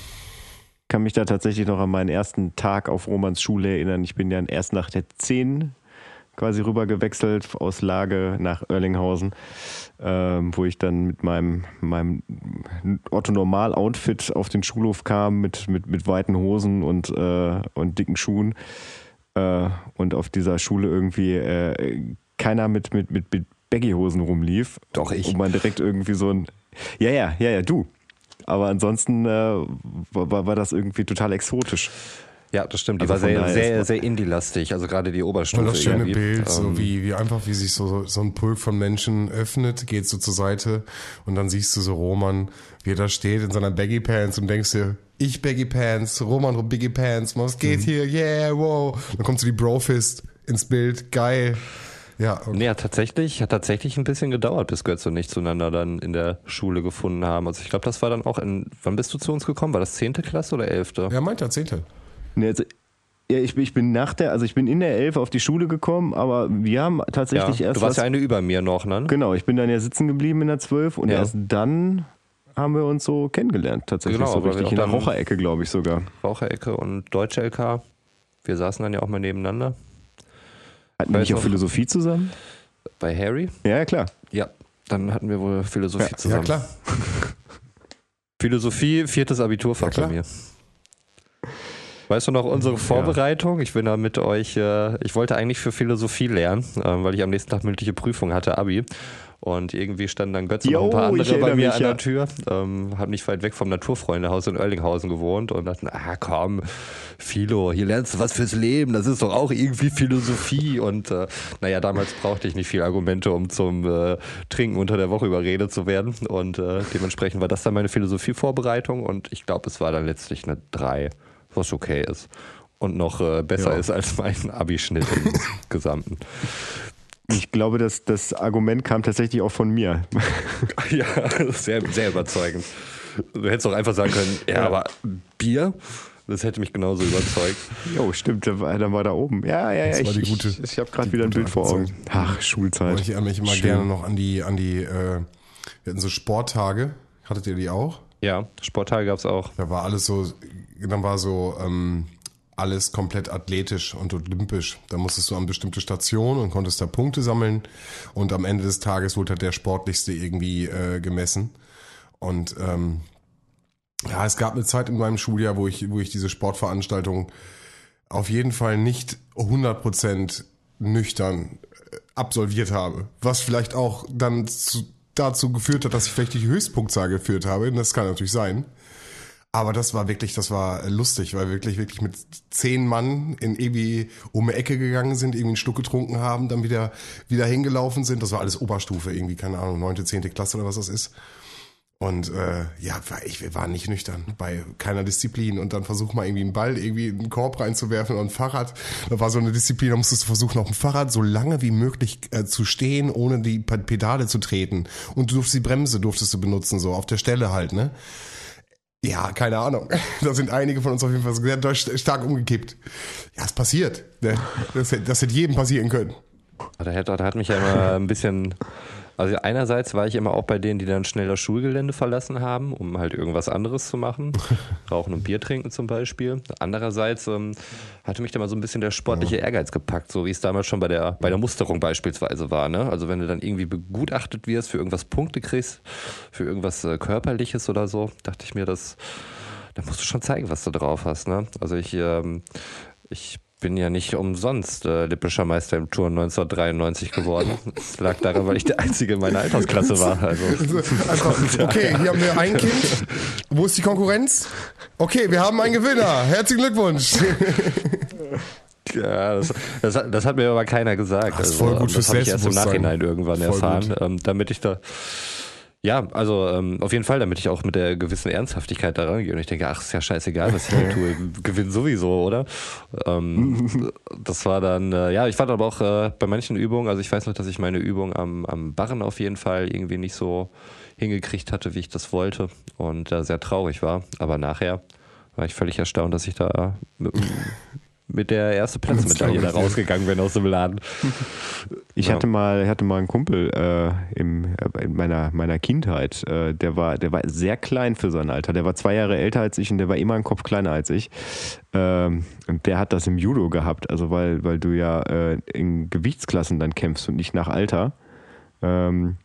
Kann mich da tatsächlich noch an meinen ersten Tag auf Romans Schule erinnern. Ich bin ja erst nach der 10 quasi rüber gewechselt aus Lage nach Oerlinghausen, ähm, wo ich dann mit meinem, meinem Otto-Normal-Outfit auf den Schulhof kam, mit, mit, mit weiten Hosen und, äh, und dicken Schuhen. Äh, und auf dieser Schule irgendwie äh, keiner mit, mit, mit, mit Baggy-Hosen rumlief. Doch, ich. Und man direkt irgendwie so ein. Ja, ja, ja, ja, du. Aber ansonsten äh, war, war das irgendwie total exotisch. Ja, das stimmt. Die Also war sehr, sehr, sehr indie-lastig. Also gerade die Oberstufe. Und das schöne irgendwie. Bild, so Ähm, wie, wie einfach, wie sich so, so ein Pulk von Menschen öffnet, geht so zur Seite und dann siehst du so Roman, wie er da steht in seiner Baggy Pants und denkst dir, ich Baggy Pants, Roman Baggy Pants, was Mhm. geht hier, yeah, wow. Dann kommt so die Brofist ins Bild, geil. Ja, Nee, hat tatsächlich, hat tatsächlich ein bisschen gedauert, bis Götz und ich zueinander dann in der Schule gefunden haben. Also ich glaube, das war dann auch in, wann bist du zu uns gekommen? War das 10. Klasse oder 11.? ja, meint er, Zehnte. Nee, also, ja, ich, bin- ich bin nach der, also ich bin in der Elf auf die Schule gekommen, aber wir haben tatsächlich Ja, erst du warst was, ja eine über mir noch, ne? Genau, ich bin dann ja sitzen geblieben in der 12 und Ja. erst dann haben wir uns so kennengelernt, tatsächlich Genau, so weil wir richtig in der Raucherecke, glaube ich sogar. Raucherecke und Deutsche LK. Wir saßen dann ja auch mal nebeneinander. Hatten wir nicht auch Philosophie zusammen? Bei Harry? Ja, ja, klar. Ja. Dann hatten wir wohl Philosophie Ja, Ja, zusammen. klar. Philosophie, viertes Abiturfach Ja, bei mir. Weißt du noch unsere Vorbereitung? Ich bin da mit euch, äh, ich wollte eigentlich für Philosophie lernen, ähm, weil ich am nächsten Tag mündliche Prüfung hatte, Abi. Und irgendwie standen dann Götz und ein paar andere bei mir an ja. der Tür. Ähm, hab nicht weit weg vom Naturfreundehaus in Oerlinghausen gewohnt und dachten, ah komm, Philo, hier lernst du was fürs Leben, das ist doch auch irgendwie Philosophie. Und äh, naja, damals brauchte ich nicht viel Argumente, um zum äh, Trinken unter der Woche überredet zu werden. Und äh, dementsprechend war das dann meine Philosophievorbereitung und ich glaube, es war dann letztlich eine 3, was okay ist. Und noch äh, besser Ja. ist als mein Abischnitt im Gesamten. Ich glaube, dass das Argument kam tatsächlich auch von mir. Ja, sehr, sehr überzeugend. Du hättest auch einfach sagen können, ja, Ja. aber Bier, das hätte mich genauso überzeugt. Jo, stimmt, dann war, dann war da oben. Ja, ja, ja. Das war ich die gute- ich, ich habe gerade wieder ein Bild vor Augen. Ach, Schulzeit. Und ich erinnere mich immer Schön. gerne noch an die, an die, äh, wir hatten so Sporttage. Hattet ihr die auch? Ja, Sporttage gab es auch. Da war alles so, dann war so ähm, alles komplett athletisch und olympisch. Da musstest du an bestimmte Stationen und konntest da Punkte sammeln und am Ende des Tages wurde halt der sportlichste irgendwie äh, gemessen. Und ähm, ja, es gab eine Zeit in meinem Schuljahr, wo ich, wo ich diese Sportveranstaltung auf jeden Fall nicht 100% nüchtern äh, absolviert habe. Was vielleicht auch dann zu, dazu geführt hat, dass ich vielleicht die Höchstpunktzahl geführt habe. Das kann natürlich sein. Aber das war wirklich, das war lustig, weil wir wirklich, wirklich mit zehn Mann in irgendwie um die Ecke gegangen sind, irgendwie einen Schluck getrunken haben, dann wieder, wieder hingelaufen sind. Das war alles Oberstufe, irgendwie, keine Ahnung, neunte, zehnte Klasse oder was das ist. Und äh, ja, war- ich, wir waren nicht nüchtern bei keiner Disziplin. Und dann versuch mal irgendwie einen Ball irgendwie in einen Korb reinzuwerfen und ein Fahrrad. Da war so eine Disziplin, da musstest du versuchen, auf dem Fahrrad so lange wie möglich äh, zu stehen, ohne die Pe- Pedale zu treten. Und du durftest die Bremse durftest du benutzen, so auf der Stelle halt, ne? Ja, keine Ahnung. Da sind einige von uns auf jeden Fall sehr stark umgekippt. Ja, es passiert. Ne? Das, das hätte jedem passieren können. Da hat, hat mich ja immer ein bisschen. Also einerseits war ich immer auch bei denen, die dann schnell das Schulgelände verlassen haben, um halt irgendwas anderes zu machen. Rauchen und Bier trinken zum Beispiel. Andererseits ähm, hatte mich da mal so ein bisschen der sportliche Ehrgeiz gepackt, so wie es damals schon bei der, bei der Musterung beispielsweise war. Ne? Also wenn du dann irgendwie begutachtet wirst, für irgendwas Punkte kriegst, für irgendwas äh, Körperliches oder so, dachte ich mir, das, da musst du schon zeigen, was du drauf hast. Ne? Also ich, ähm, ich bin ja nicht umsonst äh, Lippischer Meister im Turn 1993 geworden. Es lag daran, weil ich der Einzige in meiner Altersklasse war. Also Einfach, okay, hier haben wir ein Kind. Wo ist die Konkurrenz? Okay, wir haben einen Gewinner. Herzlichen Glückwunsch. ja, das, das, hat, das hat mir aber keiner gesagt. Das ist also, voll gut ähm, fürs das habe ich erst im. Nachhinein irgendwann Voll erfahren, ähm, damit ich da ja, also ähm, auf jeden Fall, damit ich auch mit der gewissen Ernsthaftigkeit da rangehe und ich denke, ach, ist ja scheißegal, was ich hier tue, gewinn sowieso, oder? Ähm, das war dann, äh, ja, ich fand aber auch äh, bei manchen Übungen, also ich weiß noch, dass ich meine Übung am, am Barren auf jeden Fall irgendwie nicht so hingekriegt hatte, wie ich das wollte und äh, sehr traurig war. Aber nachher war ich völlig erstaunt, dass ich da mit, der erste Platzmedaille da rausgegangen bin aus dem Laden. Ich Ja. hatte mal, hatte mal einen Kumpel äh, im, äh, in meiner, meiner Kindheit, äh, der, war, der war sehr klein für sein Alter. Der war zwei Jahre älter als ich und der war immer einen Kopf kleiner als ich. Ähm, und der hat das im Judo gehabt, also weil, weil du ja äh, in Gewichtsklassen dann kämpfst und nicht nach Alter. Ähm,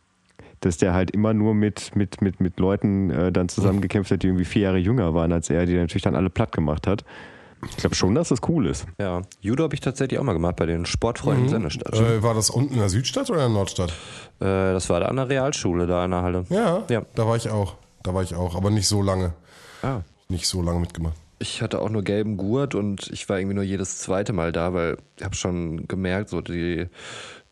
dass der halt immer nur mit, mit, mit, mit Leuten äh, dann zusammengekämpft hat, die irgendwie vier Jahre jünger waren als er, die natürlich dann alle platt gemacht hat. Ich glaube schon, dass das cool ist. Ja, Judo habe ich tatsächlich auch mal gemacht bei den Sportfreunden Sennestadt. Äh, war das unten in der Südstadt oder in der Nordstadt? Äh, das war da an der Realschule, da in der Halle. Ja, Ja. da war ich auch. Da war ich auch, aber nicht so lange. Ah. Nicht so lange mitgemacht. Ich hatte auch nur gelben Gurt und ich war irgendwie nur jedes zweite Mal da, weil ich habe schon gemerkt, so die,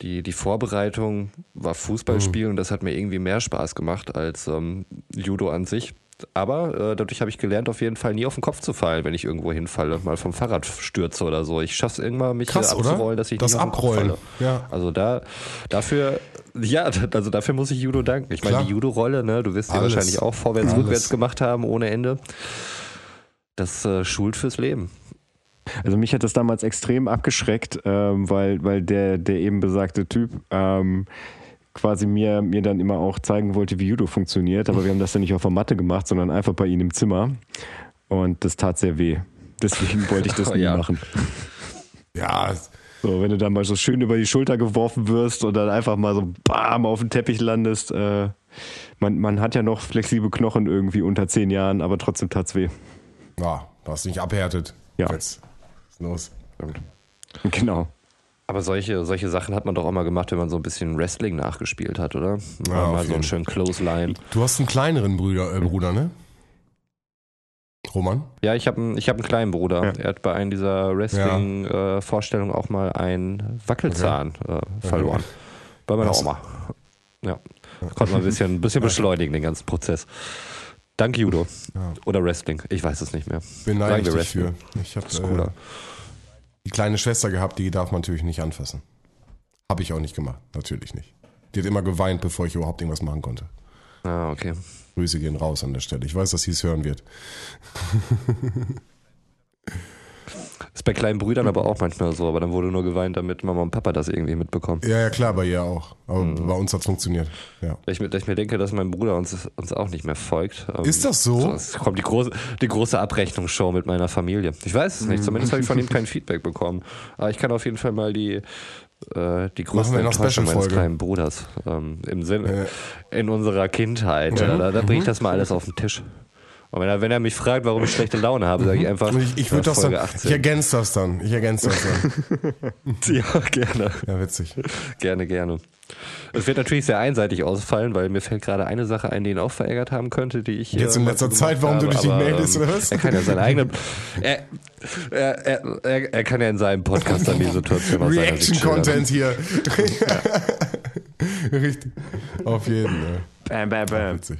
die, die Vorbereitung war Fußballspielen und das hat mir irgendwie mehr Spaß gemacht als ähm, Judo an sich. Aber äh, dadurch habe ich gelernt, auf jeden Fall nie auf den Kopf zu fallen, wenn ich irgendwo hinfalle, mal vom Fahrrad stürze oder so. Ich schaffe es irgendwann, mich Krass, oder? abzurollen, dass ich Das nicht auf den Kopf falle. ja. Also da, dafür, ja, also dafür muss ich Judo danken. Ich meine, die Judo-Rolle, ne, du wirst sie wahrscheinlich auch vorwärts, Alles. rückwärts gemacht haben, ohne Ende. Das äh, schult fürs Leben. Also mich hat das damals extrem abgeschreckt, ähm, weil, weil der, der eben besagte Typ ähm, quasi mir, mir dann immer auch zeigen wollte, wie Judo funktioniert. Aber wir haben das dann nicht auf der Matte gemacht, sondern einfach bei ihm im Zimmer. Und das tat sehr weh. Deswegen wollte ich das Oh, nie ja. machen. Ja, So, wenn du dann mal so schön über die Schulter geworfen wirst und dann einfach mal so bam auf den Teppich landest. Äh, man, man hat ja noch flexible Knochen irgendwie unter zehn Jahren, aber trotzdem tat's weh. ja du hast nicht abhärtet. Ja. Jetzt. Was ist los? Genau. Aber solche, solche Sachen hat man doch auch mal gemacht, wenn man so ein bisschen Wrestling nachgespielt hat, oder? Ja, mal so einen schönen Clothesline. Du hast einen kleineren Bruder, äh, Bruder ne? Roman? Ja, ich habe einen, ich hab einen kleinen Bruder. Ja. Er hat bei einer dieser Wrestling-Vorstellungen auch mal einen Wackelzahn äh, verloren. Bei meiner Was? Oma. Ja. Konnte man ein bisschen, ein bisschen beschleunigen, den ganzen Prozess. Dank Judo. Oder Wrestling. Ich weiß es nicht mehr. Beneide ich Sagen wir dich für. Wrestling. Ich habe Ist cooler. äh, die kleine Schwester gehabt, die darf man natürlich nicht anfassen. Habe ich auch nicht gemacht, natürlich nicht. Die hat immer geweint, bevor ich überhaupt irgendwas machen konnte. Ah, okay. Grüße gehen raus an der Stelle. Ich weiß, dass sie es hören wird. Ist bei kleinen Brüdern aber auch manchmal so, aber dann wurde nur geweint, damit Mama und Papa das irgendwie mitbekommen. Ja, ja, klar, bei ihr auch. Aber Mhm. bei uns hat es funktioniert. Ja. Ich, ich mir denke, dass mein Bruder uns, uns auch nicht mehr folgt. Ähm, Ist das so? Es kommt die große, die große Abrechnungsshow mit meiner Familie. Ich weiß es nicht, zumindest habe ich von ihm kein Feedback bekommen. Aber ich kann auf jeden Fall mal die, äh, die größte Enttäuschung meines kleinen Bruders ähm, im Sinne, in unserer Kindheit. äh, Da, da bringe ich das mal alles auf den Tisch. Und wenn er, wenn er mich fragt, warum ich schlechte Laune habe, sage ich einfach, Und ich, ich würde das dann, ich 18. ergänze das dann. Ich ergänze das dann. Ja, gerne. Ja, witzig. Gerne, gerne. Es wird natürlich sehr einseitig ausfallen, weil mir fällt gerade eine Sache ein, die ihn auch verärgert haben könnte, die ich Jetzt in letzter Zeit, warum du habe, dich nicht meldest, ähm, oder was? Er kann ja seine eigene. Er, er, er, er, er kann ja in seinem Podcast dann die Situation aus. Reaction-Content hier. Richtig. Auf jeden Fall. Bam, bam, bam. Witzig.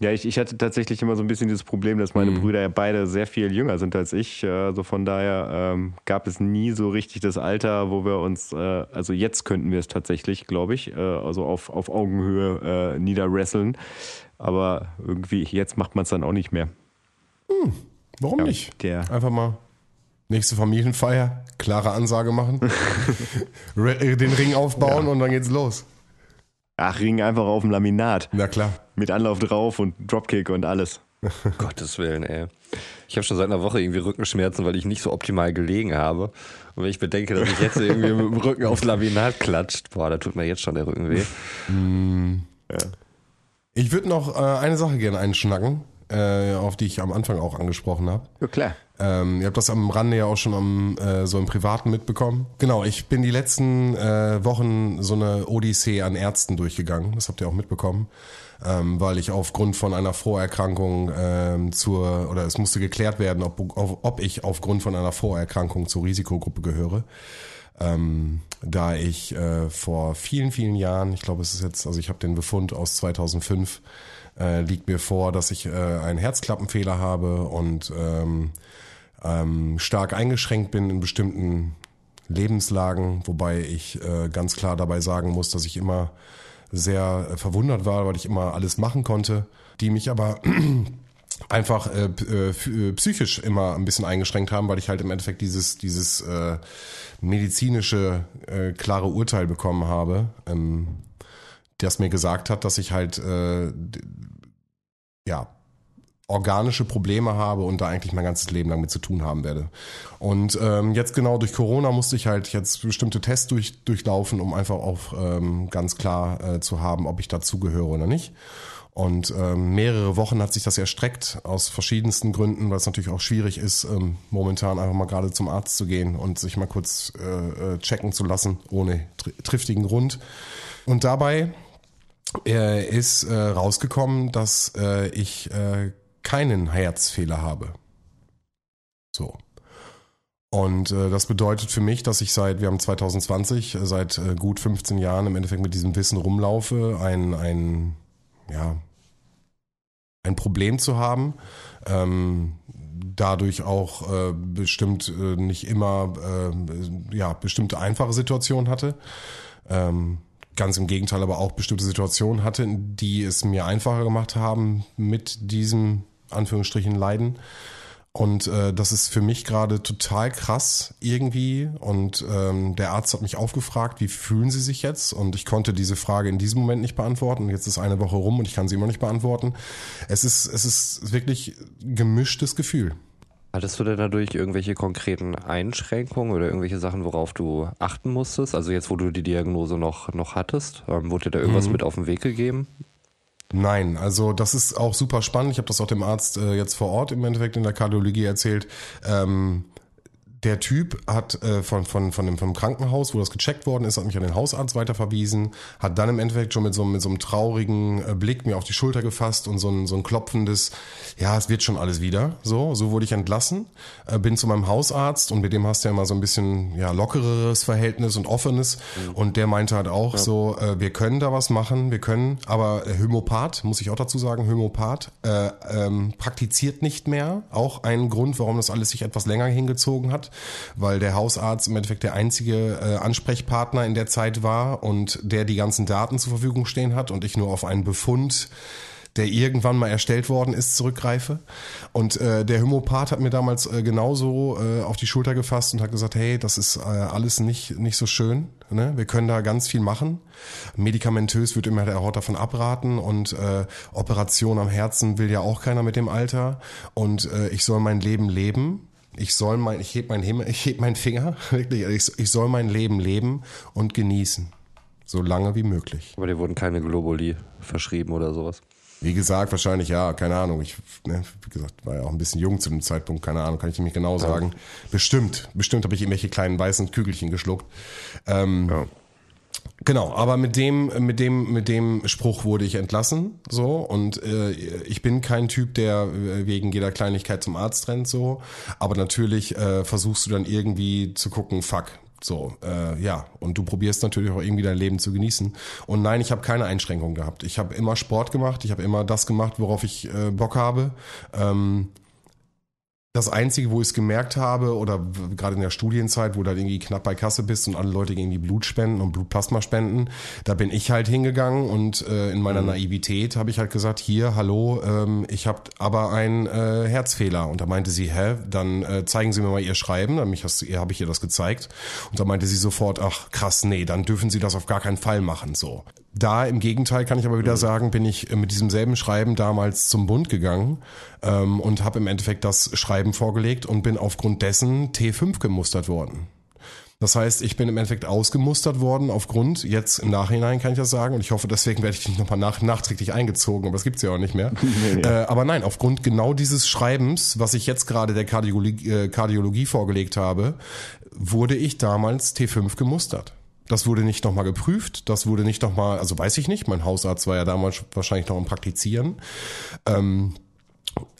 Ja, ich, ich hatte tatsächlich immer so ein bisschen dieses Problem, dass meine Brüder ja beide sehr viel jünger sind als ich. Also von daher ähm, gab es nie so richtig das Alter, wo wir uns, äh, also jetzt könnten wir es tatsächlich, glaube ich, äh, also auf, auf Augenhöhe äh, niederwresteln. Aber irgendwie, jetzt macht man es dann auch nicht mehr. Warum Ja, nicht? der- Einfach mal nächste Familienfeier, klare Ansage machen, den Ring aufbauen und dann geht's los. Ach, Ring einfach auf dem Laminat. Na klar. Mit Anlauf drauf und Dropkick und alles. Gottes Willen, ey. Ich habe schon seit einer Woche irgendwie Rückenschmerzen, weil ich nicht so optimal gelegen habe. Und wenn ich bedenke, dass ich jetzt irgendwie mit dem Rücken aufs Laminat klatscht, boah, da tut mir jetzt schon der Rücken weh. Ich würde noch äh, eine Sache gerne einschnacken, äh, auf die ich am Anfang auch angesprochen habe. Ja, klar. Ähm, ihr habt das am Rande ja auch schon am, äh, so im Privaten mitbekommen. Genau, ich bin die letzten äh, Wochen so eine Odyssee an Ärzten durchgegangen. Das habt ihr auch mitbekommen. Ähm, weil ich aufgrund von einer Vorerkrankung ähm, zur, oder es musste geklärt werden, ob, auf, ob ich aufgrund von einer Vorerkrankung zur Risikogruppe gehöre. Ähm, da ich äh, vor vielen, vielen Jahren, ich glaube es ist jetzt, also ich habe den Befund aus 2005, äh, liegt mir vor, dass ich äh, einen Herzklappenfehler habe und ähm, ähm, stark eingeschränkt bin in bestimmten Lebenslagen, wobei ich äh, ganz klar dabei sagen muss, dass ich immer sehr äh, verwundert war, weil ich immer alles machen konnte, die mich aber einfach äh, äh, psychisch immer ein bisschen eingeschränkt haben, weil ich halt im Endeffekt dieses, dieses äh, medizinische äh, klare Urteil bekommen habe, ähm, das mir gesagt hat, dass ich halt äh, ja organische Probleme habe und da eigentlich mein ganzes Leben lang mit zu tun haben werde. Und ähm, jetzt genau durch Corona musste ich halt jetzt bestimmte Tests durch, durchlaufen, um einfach auch ähm, ganz klar äh, zu haben, ob ich dazugehöre oder nicht. Und ähm, mehrere Wochen hat sich das erstreckt, aus verschiedensten Gründen, weil es natürlich auch schwierig ist, ähm, momentan einfach mal gerade zum Arzt zu gehen und sich mal kurz äh, äh checken zu lassen, ohne tr triftigen Grund. Und dabei äh, ist äh, rausgekommen, dass äh, ich äh, keinen Herzfehler habe. So. Und äh, das bedeutet für mich, dass ich seit, wir haben 2020, äh, seit äh, gut 15 Jahren im Endeffekt mit diesem Wissen rumlaufe, ein, ein ja, ein Problem zu haben. Ähm, dadurch auch äh, bestimmt äh, nicht immer äh, ja bestimmte einfache Situationen hatte. Ähm, ganz im Gegenteil, aber auch bestimmte Situationen hatte, die es mir einfacher gemacht haben mit diesem Anführungsstrichen Leiden. Und äh, das ist für mich gerade total krass irgendwie. Und ähm, der Arzt hat mich aufgefragt, wie fühlen Sie sich jetzt? Und ich konnte diese Frage in diesem Moment nicht beantworten. Jetzt ist eine Woche rum und ich kann sie immer nicht beantworten. Es ist, es ist wirklich gemischtes Gefühl. Hattest du denn dadurch irgendwelche konkreten Einschränkungen oder irgendwelche Sachen, worauf du achten musstest? Also jetzt, wo du die Diagnose noch, noch hattest, ähm, wurde dir da irgendwas mhm. mit auf den Weg gegeben? Nein, also das ist auch super spannend. Ich habe das auch dem Arzt äh, jetzt vor Ort im Endeffekt in der Kardiologie erzählt. Ähm, der Typ hat äh, von, von, von dem, vom Krankenhaus, wo das gecheckt worden ist, hat mich an den Hausarzt weiterverwiesen, hat dann im Endeffekt schon mit so, mit so einem traurigen äh, Blick mir auf die Schulter gefasst und so ein, so ein klopfendes, ja, es wird schon alles wieder. So, so wurde ich entlassen, äh, bin zu meinem Hausarzt und mit dem hast du ja immer so ein bisschen ja, lockereres Verhältnis und offenes. Mhm. Und der meinte halt auch ja. so, äh, wir können da was machen, wir können, aber äh, Homöopath, muss ich auch dazu sagen, Homöopath, äh, ähm, praktiziert nicht mehr. Auch ein Grund, warum das alles sich etwas länger hingezogen hat weil der Hausarzt im Endeffekt der einzige äh, Ansprechpartner in der Zeit war und der die ganzen Daten zur Verfügung stehen hat und ich nur auf einen Befund der irgendwann mal erstellt worden ist, zurückgreife. Und äh, der Homöopath hat mir damals äh, genauso äh, auf die Schulter gefasst und hat gesagt, hey, das ist äh, alles nicht, nicht so schön. Ne? Wir können da ganz viel machen. Medikamentös wird immer der Haut davon abraten und äh, Operation am Herzen will ja auch keiner mit dem Alter. Und äh, ich soll mein Leben leben ich soll mein, ich heb mein, ich heb meinen Finger, wirklich, ich, ich soll mein Leben leben und genießen. So lange wie möglich. Aber dir wurden keine Globuli verschrieben oder sowas? Wie gesagt, wahrscheinlich ja, keine Ahnung. Ich, ne, wie gesagt, war ja auch ein bisschen jung zu dem Zeitpunkt, keine Ahnung, kann ich nicht genau sagen. Ja. Bestimmt, bestimmt habe ich irgendwelche kleinen weißen Kügelchen geschluckt. Ähm, ja. Genau, aber mit dem, mit dem, mit dem Spruch wurde ich entlassen, so und äh, ich bin kein Typ, der äh, wegen jeder Kleinigkeit zum Arzt rennt, so. Aber natürlich äh, versuchst du dann irgendwie zu gucken, fuck, so, äh, ja, und du probierst natürlich auch irgendwie dein Leben zu genießen. Und nein, ich habe keine Einschränkungen gehabt. Ich habe immer Sport gemacht, ich habe immer das gemacht, worauf ich äh, Bock habe. Ähm, das Einzige, wo ich es gemerkt habe, oder gerade in der Studienzeit, wo du halt irgendwie knapp bei Kasse bist und alle Leute gegen die Blut spenden und Blutplasma spenden, da bin ich halt hingegangen und äh, in meiner mhm. Naivität habe ich halt gesagt, hier, hallo, ähm, ich habe aber einen äh, Herzfehler. Und da meinte sie, hä, dann äh, zeigen Sie mir mal Ihr Schreiben. Dann habe ich ihr das gezeigt. Und da meinte sie sofort, ach krass, nee, dann dürfen Sie das auf gar keinen Fall machen. So. Da im Gegenteil kann ich aber wieder mhm. sagen, bin ich mit diesem selben Schreiben damals zum Bund gegangen ähm, und habe im Endeffekt das Schreiben vorgelegt und bin aufgrund dessen T5 gemustert worden. Das heißt, ich bin im Endeffekt ausgemustert worden aufgrund, jetzt im Nachhinein kann ich das sagen, und ich hoffe, deswegen werde ich nicht nochmal nach, nachträglich eingezogen, aber das gibt's ja auch nicht mehr. nee, ja. äh, aber nein, aufgrund genau dieses Schreibens, was ich jetzt gerade der Kardiologie, äh, Kardiologie vorgelegt habe, wurde ich damals T5 gemustert. Das wurde nicht nochmal geprüft, das wurde nicht nochmal, also weiß ich nicht, mein Hausarzt war ja damals wahrscheinlich noch am Praktizieren. Ähm,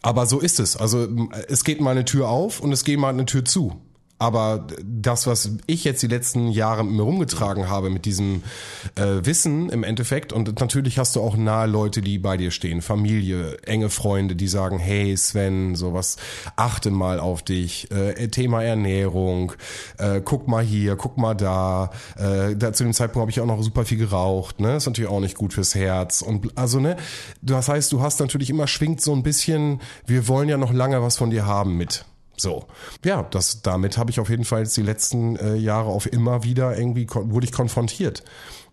aber so ist es. Also es geht mal eine Tür auf und es geht mal eine Tür zu. Aber das, was ich jetzt die letzten Jahre mit mir rumgetragen habe, mit diesem äh, Wissen im Endeffekt, und natürlich hast du auch nahe Leute, die bei dir stehen, Familie, enge Freunde, die sagen, hey Sven, sowas, achte mal auf dich, äh, Thema Ernährung, äh, guck mal hier, guck mal da. Äh, da zu dem Zeitpunkt habe ich auch noch super viel geraucht, ne? Ist natürlich auch nicht gut fürs Herz. Und also, ne, das heißt, du hast natürlich immer schwingt so ein bisschen, wir wollen ja noch lange was von dir haben mit. So, ja, das, damit habe ich auf jeden Fall jetzt die letzten äh, Jahre auf immer wieder irgendwie wurde ich konfrontiert.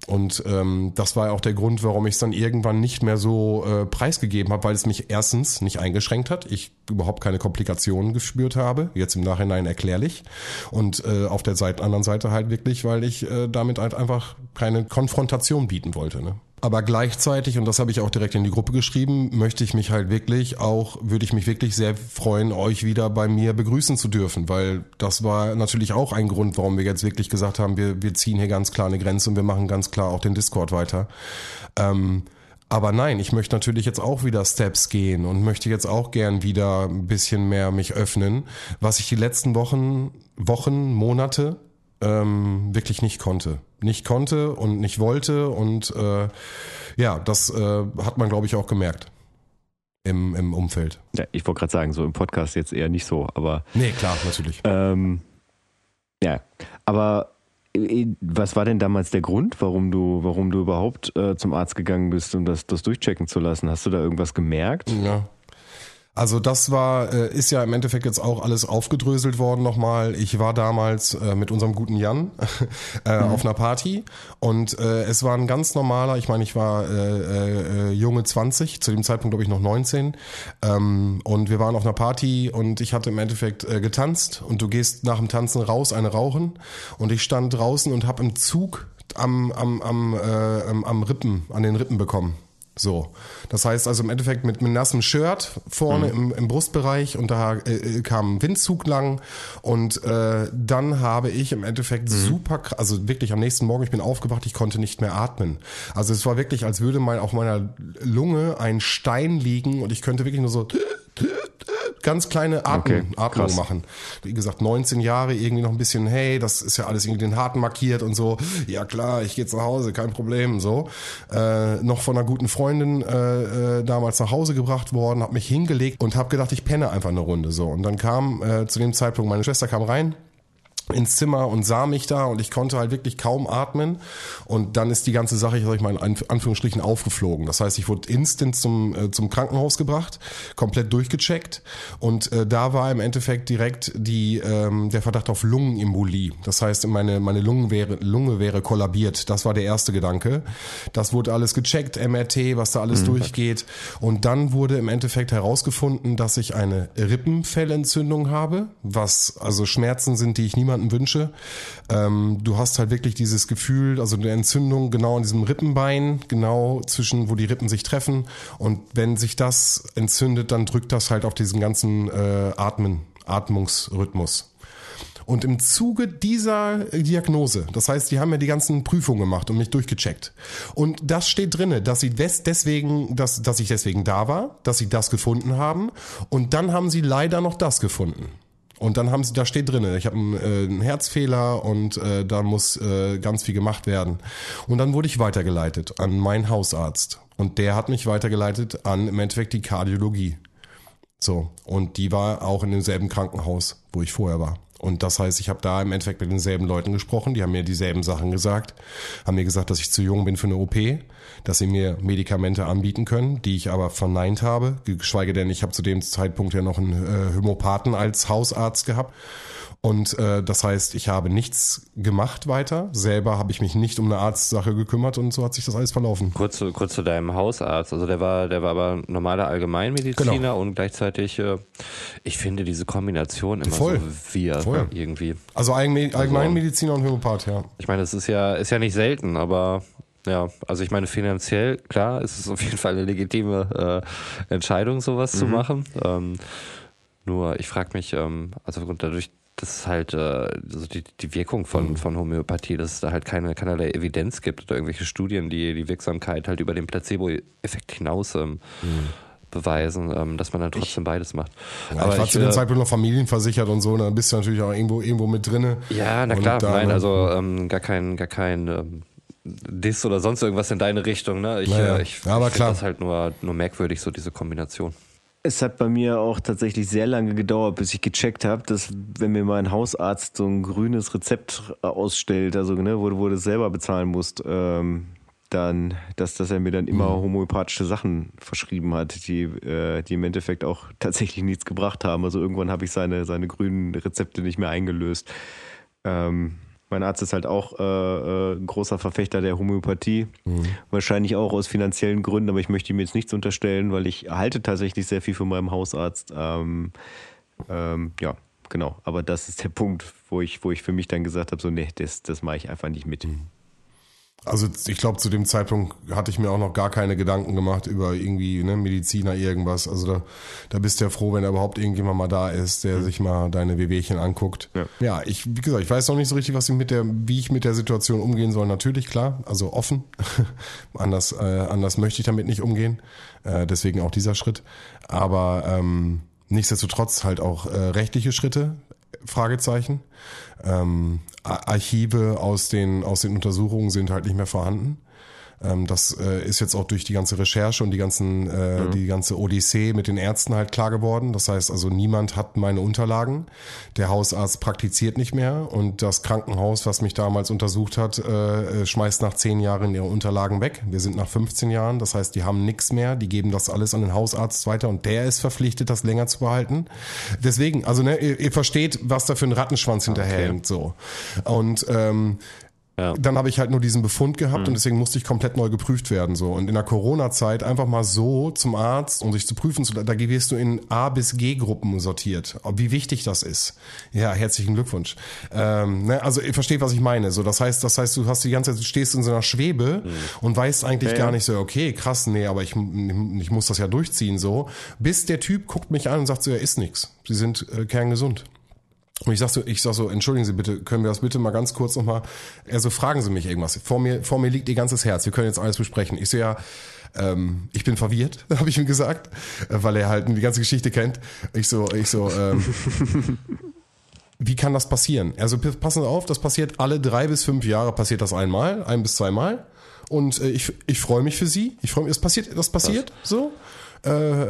Und ähm, das war auch der Grund, warum ich es dann irgendwann nicht mehr so äh, preisgegeben habe, weil es mich erstens nicht eingeschränkt hat, ich überhaupt keine Komplikationen gespürt habe, jetzt im Nachhinein erklärlich. Und äh, auf der Seite, anderen Seite halt wirklich, weil ich äh, damit halt einfach keine Konfrontation bieten wollte. Ne? Aber gleichzeitig, und das habe ich auch direkt in die Gruppe geschrieben, möchte ich mich halt wirklich auch, würde ich mich wirklich sehr freuen, euch wieder bei mir begrüßen zu dürfen, weil das war natürlich auch ein Grund, warum wir jetzt wirklich gesagt haben, wir, wir ziehen hier ganz klar eine Grenze und wir machen ganz klar auch den Discord weiter. Ähm, aber nein, ich möchte natürlich jetzt auch wieder Steps gehen und möchte jetzt auch gern wieder ein bisschen mehr mich öffnen, was ich die letzten Wochen, Wochen, Monate ähm, wirklich nicht konnte. Nicht konnte und nicht wollte und äh, ja, das äh, hat man, glaube ich, auch gemerkt im, im Umfeld. Ja, ich wollte gerade sagen, so im Podcast jetzt eher nicht so, aber. Nee, klar, natürlich. Ähm, ja, aber äh, was war denn damals der Grund, warum du, warum du überhaupt äh, zum Arzt gegangen bist, um das, das durchchecken zu lassen? Hast du da irgendwas gemerkt? Ja. Also das war, äh, ist ja im Endeffekt jetzt auch alles aufgedröselt worden nochmal. Ich war damals äh, mit unserem guten Jan äh, mhm. auf einer Party und es war ein ganz normaler, ich meine, ich war junge 20, zu dem Zeitpunkt glaube ich noch 19 ähm, und wir waren auf einer Party und ich hatte im Endeffekt getanzt und du gehst nach dem Tanzen raus, eine rauchen und ich stand draußen und habe im Zug am, am, am, am Rippen, an den Rippen bekommen. So. Das heißt also im Endeffekt mit, mit nassem Shirt vorne mhm. im, im, Brustbereich und da äh, äh, kam ein Windzug lang und äh, dann habe ich im Endeffekt mhm. super, also wirklich am nächsten Morgen, ich bin aufgewacht, ich konnte nicht mehr atmen. Also es war wirklich, als würde mal auf meiner Lunge ein Stein liegen und ich könnte wirklich nur so ganz kleine Atmen, okay, Atmung machen. Wie gesagt, 19 Jahre, irgendwie noch ein bisschen, hey, das ist ja alles irgendwie den Harten markiert und so. Ja klar, ich gehe jetzt nach Hause, kein Problem. So äh, noch von einer guten Freundin äh, äh, damals nach Hause gebracht worden, habe mich hingelegt und habe gedacht, ich penne einfach eine Runde so. Und dann kam äh, zu dem Zeitpunkt meine Schwester kam rein, ins Zimmer und sah mich da und ich konnte halt wirklich kaum atmen und dann ist die ganze Sache, sag ich mal in Anführungsstrichen aufgeflogen. Das heißt, ich wurde instant zum äh, zum Krankenhaus gebracht, komplett durchgecheckt und äh, da war im Endeffekt direkt die ähm, der Verdacht auf Lungenembolie. Das heißt, meine meine Lunge wäre Lunge wäre kollabiert. Das war der erste Gedanke. Das wurde alles gecheckt, MRT, was da alles mhm. durchgeht und dann wurde im Endeffekt herausgefunden, dass ich eine Rippenfellentzündung habe, was also Schmerzen sind, die ich niemandem niemandem wünsche. Ähm, du hast halt wirklich dieses Gefühl, also eine Entzündung genau an diesem Rippenbein, genau zwischen, wo die Rippen sich treffen. Und wenn sich das entzündet, dann drückt das halt auf diesen ganzen äh, Atmen, Atmungsrhythmus. Und im Zuge dieser Diagnose, das heißt, die haben ja die ganzen Prüfungen gemacht und mich durchgecheckt. Und das steht drinne, dass sie deswegen, dass, dass ich deswegen da war, dass sie das gefunden haben. Und dann haben sie leider noch das gefunden. Und dann haben sie, da steht drin, ich habe einen, äh, einen Herzfehler und äh, da muss äh, ganz viel gemacht werden. Und dann wurde ich weitergeleitet an meinen Hausarzt. Und der hat mich weitergeleitet an im Endeffekt die Kardiologie. So, und die war auch in demselben Krankenhaus, wo ich vorher war. Und das heißt, ich habe da im Endeffekt mit denselben Leuten gesprochen, die haben mir dieselben Sachen gesagt, haben mir gesagt, dass ich zu jung bin für eine OP, dass sie mir Medikamente anbieten können, die ich aber verneint habe, geschweige denn, ich habe zu dem Zeitpunkt ja noch einen äh, Homopathen als Hausarzt gehabt und äh, das heißt, ich habe nichts gemacht weiter. Selber habe ich mich nicht um eine Arztsache gekümmert und so hat sich das alles verlaufen. Kurz zu, kurz zu deinem Hausarzt. Also der war, der war aber normaler Allgemeinmediziner genau. und gleichzeitig, äh, ich finde diese Kombination immer Voll. so wir Voll. irgendwie. Also Allgemeinmediziner und Homöopath, ja. Ich meine, das ist ja, ist ja nicht selten, aber ja, also ich meine, finanziell, klar, ist es auf jeden Fall eine legitime äh, Entscheidung, sowas mhm. zu machen. Ähm, nur ich frage mich, ähm, also dadurch, das ist halt äh, also die, die Wirkung von, mhm. von Homöopathie, dass es da halt keine, keinerlei Evidenz gibt oder irgendwelche Studien, die die Wirksamkeit halt über den Placebo-Effekt hinaus ähm, mhm. beweisen, ähm, dass man dann trotzdem beides macht. Ja, Aber ich war ich, zu dem äh, Zeitpunkt noch familienversichert und so, und dann bist du natürlich auch irgendwo, irgendwo mit drinne. Ja, na klar, da, nein, ne? also ähm, gar kein, gar kein ähm, Diss oder sonst irgendwas in deine Richtung. Ne? Ich, Naja, äh, ich, ja, aber ich finde das halt nur, nur merkwürdig, so diese Kombination. Es hat bei mir auch tatsächlich sehr lange gedauert, bis ich gecheckt habe, dass wenn mir mein Hausarzt so ein grünes Rezept ausstellt, also ne, wo, du- wo du es selber bezahlen musst, ähm, dann, dass, dass er mir dann immer homöopathische Sachen verschrieben hat, die, äh, die im Endeffekt auch tatsächlich nichts gebracht haben. Also irgendwann habe ich seine, seine grünen Rezepte nicht mehr eingelöst. Ähm, mein Arzt ist halt auch äh, äh, ein großer Verfechter der Homöopathie. Wahrscheinlich auch aus finanziellen Gründen, aber ich möchte ihm jetzt nichts unterstellen, weil ich halte tatsächlich sehr viel von meinem Hausarzt. Ähm, ähm, ja, genau. Aber das ist der Punkt, wo ich, wo ich für mich dann gesagt habe: so, nee, das, das mache ich einfach nicht mit. Also ich glaube, zu dem Zeitpunkt hatte ich mir auch noch gar keine Gedanken gemacht über irgendwie ne, Mediziner, irgendwas. Also da, da bist du ja froh, wenn da überhaupt irgendjemand mal da ist, der sich mal deine Wehwehchen anguckt. Ja. ja, ich, wie gesagt, ich weiß noch nicht so richtig, was ich mit der, wie ich mit der Situation umgehen soll. Natürlich, klar, also offen. anders, äh, anders möchte ich damit nicht umgehen. Äh, deswegen auch dieser Schritt. Aber ähm, nichtsdestotrotz halt auch äh, rechtliche Schritte, Fragezeichen. Ähm, Archive aus den, aus den Untersuchungen sind halt nicht mehr vorhanden. Ähm, das äh, ist jetzt auch durch die ganze Recherche und die ganzen, äh, die ganze Odyssee mit den Ärzten halt klar geworden. Das heißt also, niemand hat meine Unterlagen. Der Hausarzt praktiziert nicht mehr und das Krankenhaus, was mich damals untersucht hat, äh, äh, schmeißt nach zehn Jahren ihre Unterlagen weg. Wir sind nach 15 Jahren, das heißt, die haben nichts mehr. Die geben das alles an den Hausarzt weiter und der ist verpflichtet, das länger zu behalten. Deswegen, also ne, ihr, ihr versteht, was da für ein Rattenschwanz hinterhängt. So und ähm, Ja. dann habe ich halt nur diesen Befund gehabt und deswegen musste ich komplett neu geprüft werden. So. Und in der Corona-Zeit einfach mal so zum Arzt, um sich zu prüfen, zu, da wirst du in A bis G-Gruppen sortiert. Wie wichtig das ist. Ja, herzlichen Glückwunsch. Ähm, ne, also ihr versteht, was ich meine. So, das heißt, das heißt, du hast die ganze Zeit, du stehst in so einer Schwebe und weißt eigentlich Ja, gar nicht so, okay, krass, nee, aber ich, ich muss das ja durchziehen so. Bis der Typ guckt mich an und sagt so, ja, ist nix. Sie sind äh, kerngesund. Und ich sag so, ich sag so, entschuldigen Sie bitte, können wir das bitte mal ganz kurz nochmal, also fragen Sie mich irgendwas. Vor mir, vor mir liegt Ihr ganzes Herz, wir können jetzt alles besprechen. Ich so, ja, ähm, ich bin verwirrt, habe ich ihm gesagt, äh, weil er halt die ganze Geschichte kennt. Ich so, ich so, ähm, wie kann das passieren? Also passen Sie auf, das passiert alle drei bis fünf Jahre, passiert das einmal, ein bis zweimal. Und äh, ich, ich freue mich für Sie. Ich freue mich, das passiert, das passiert so. Äh,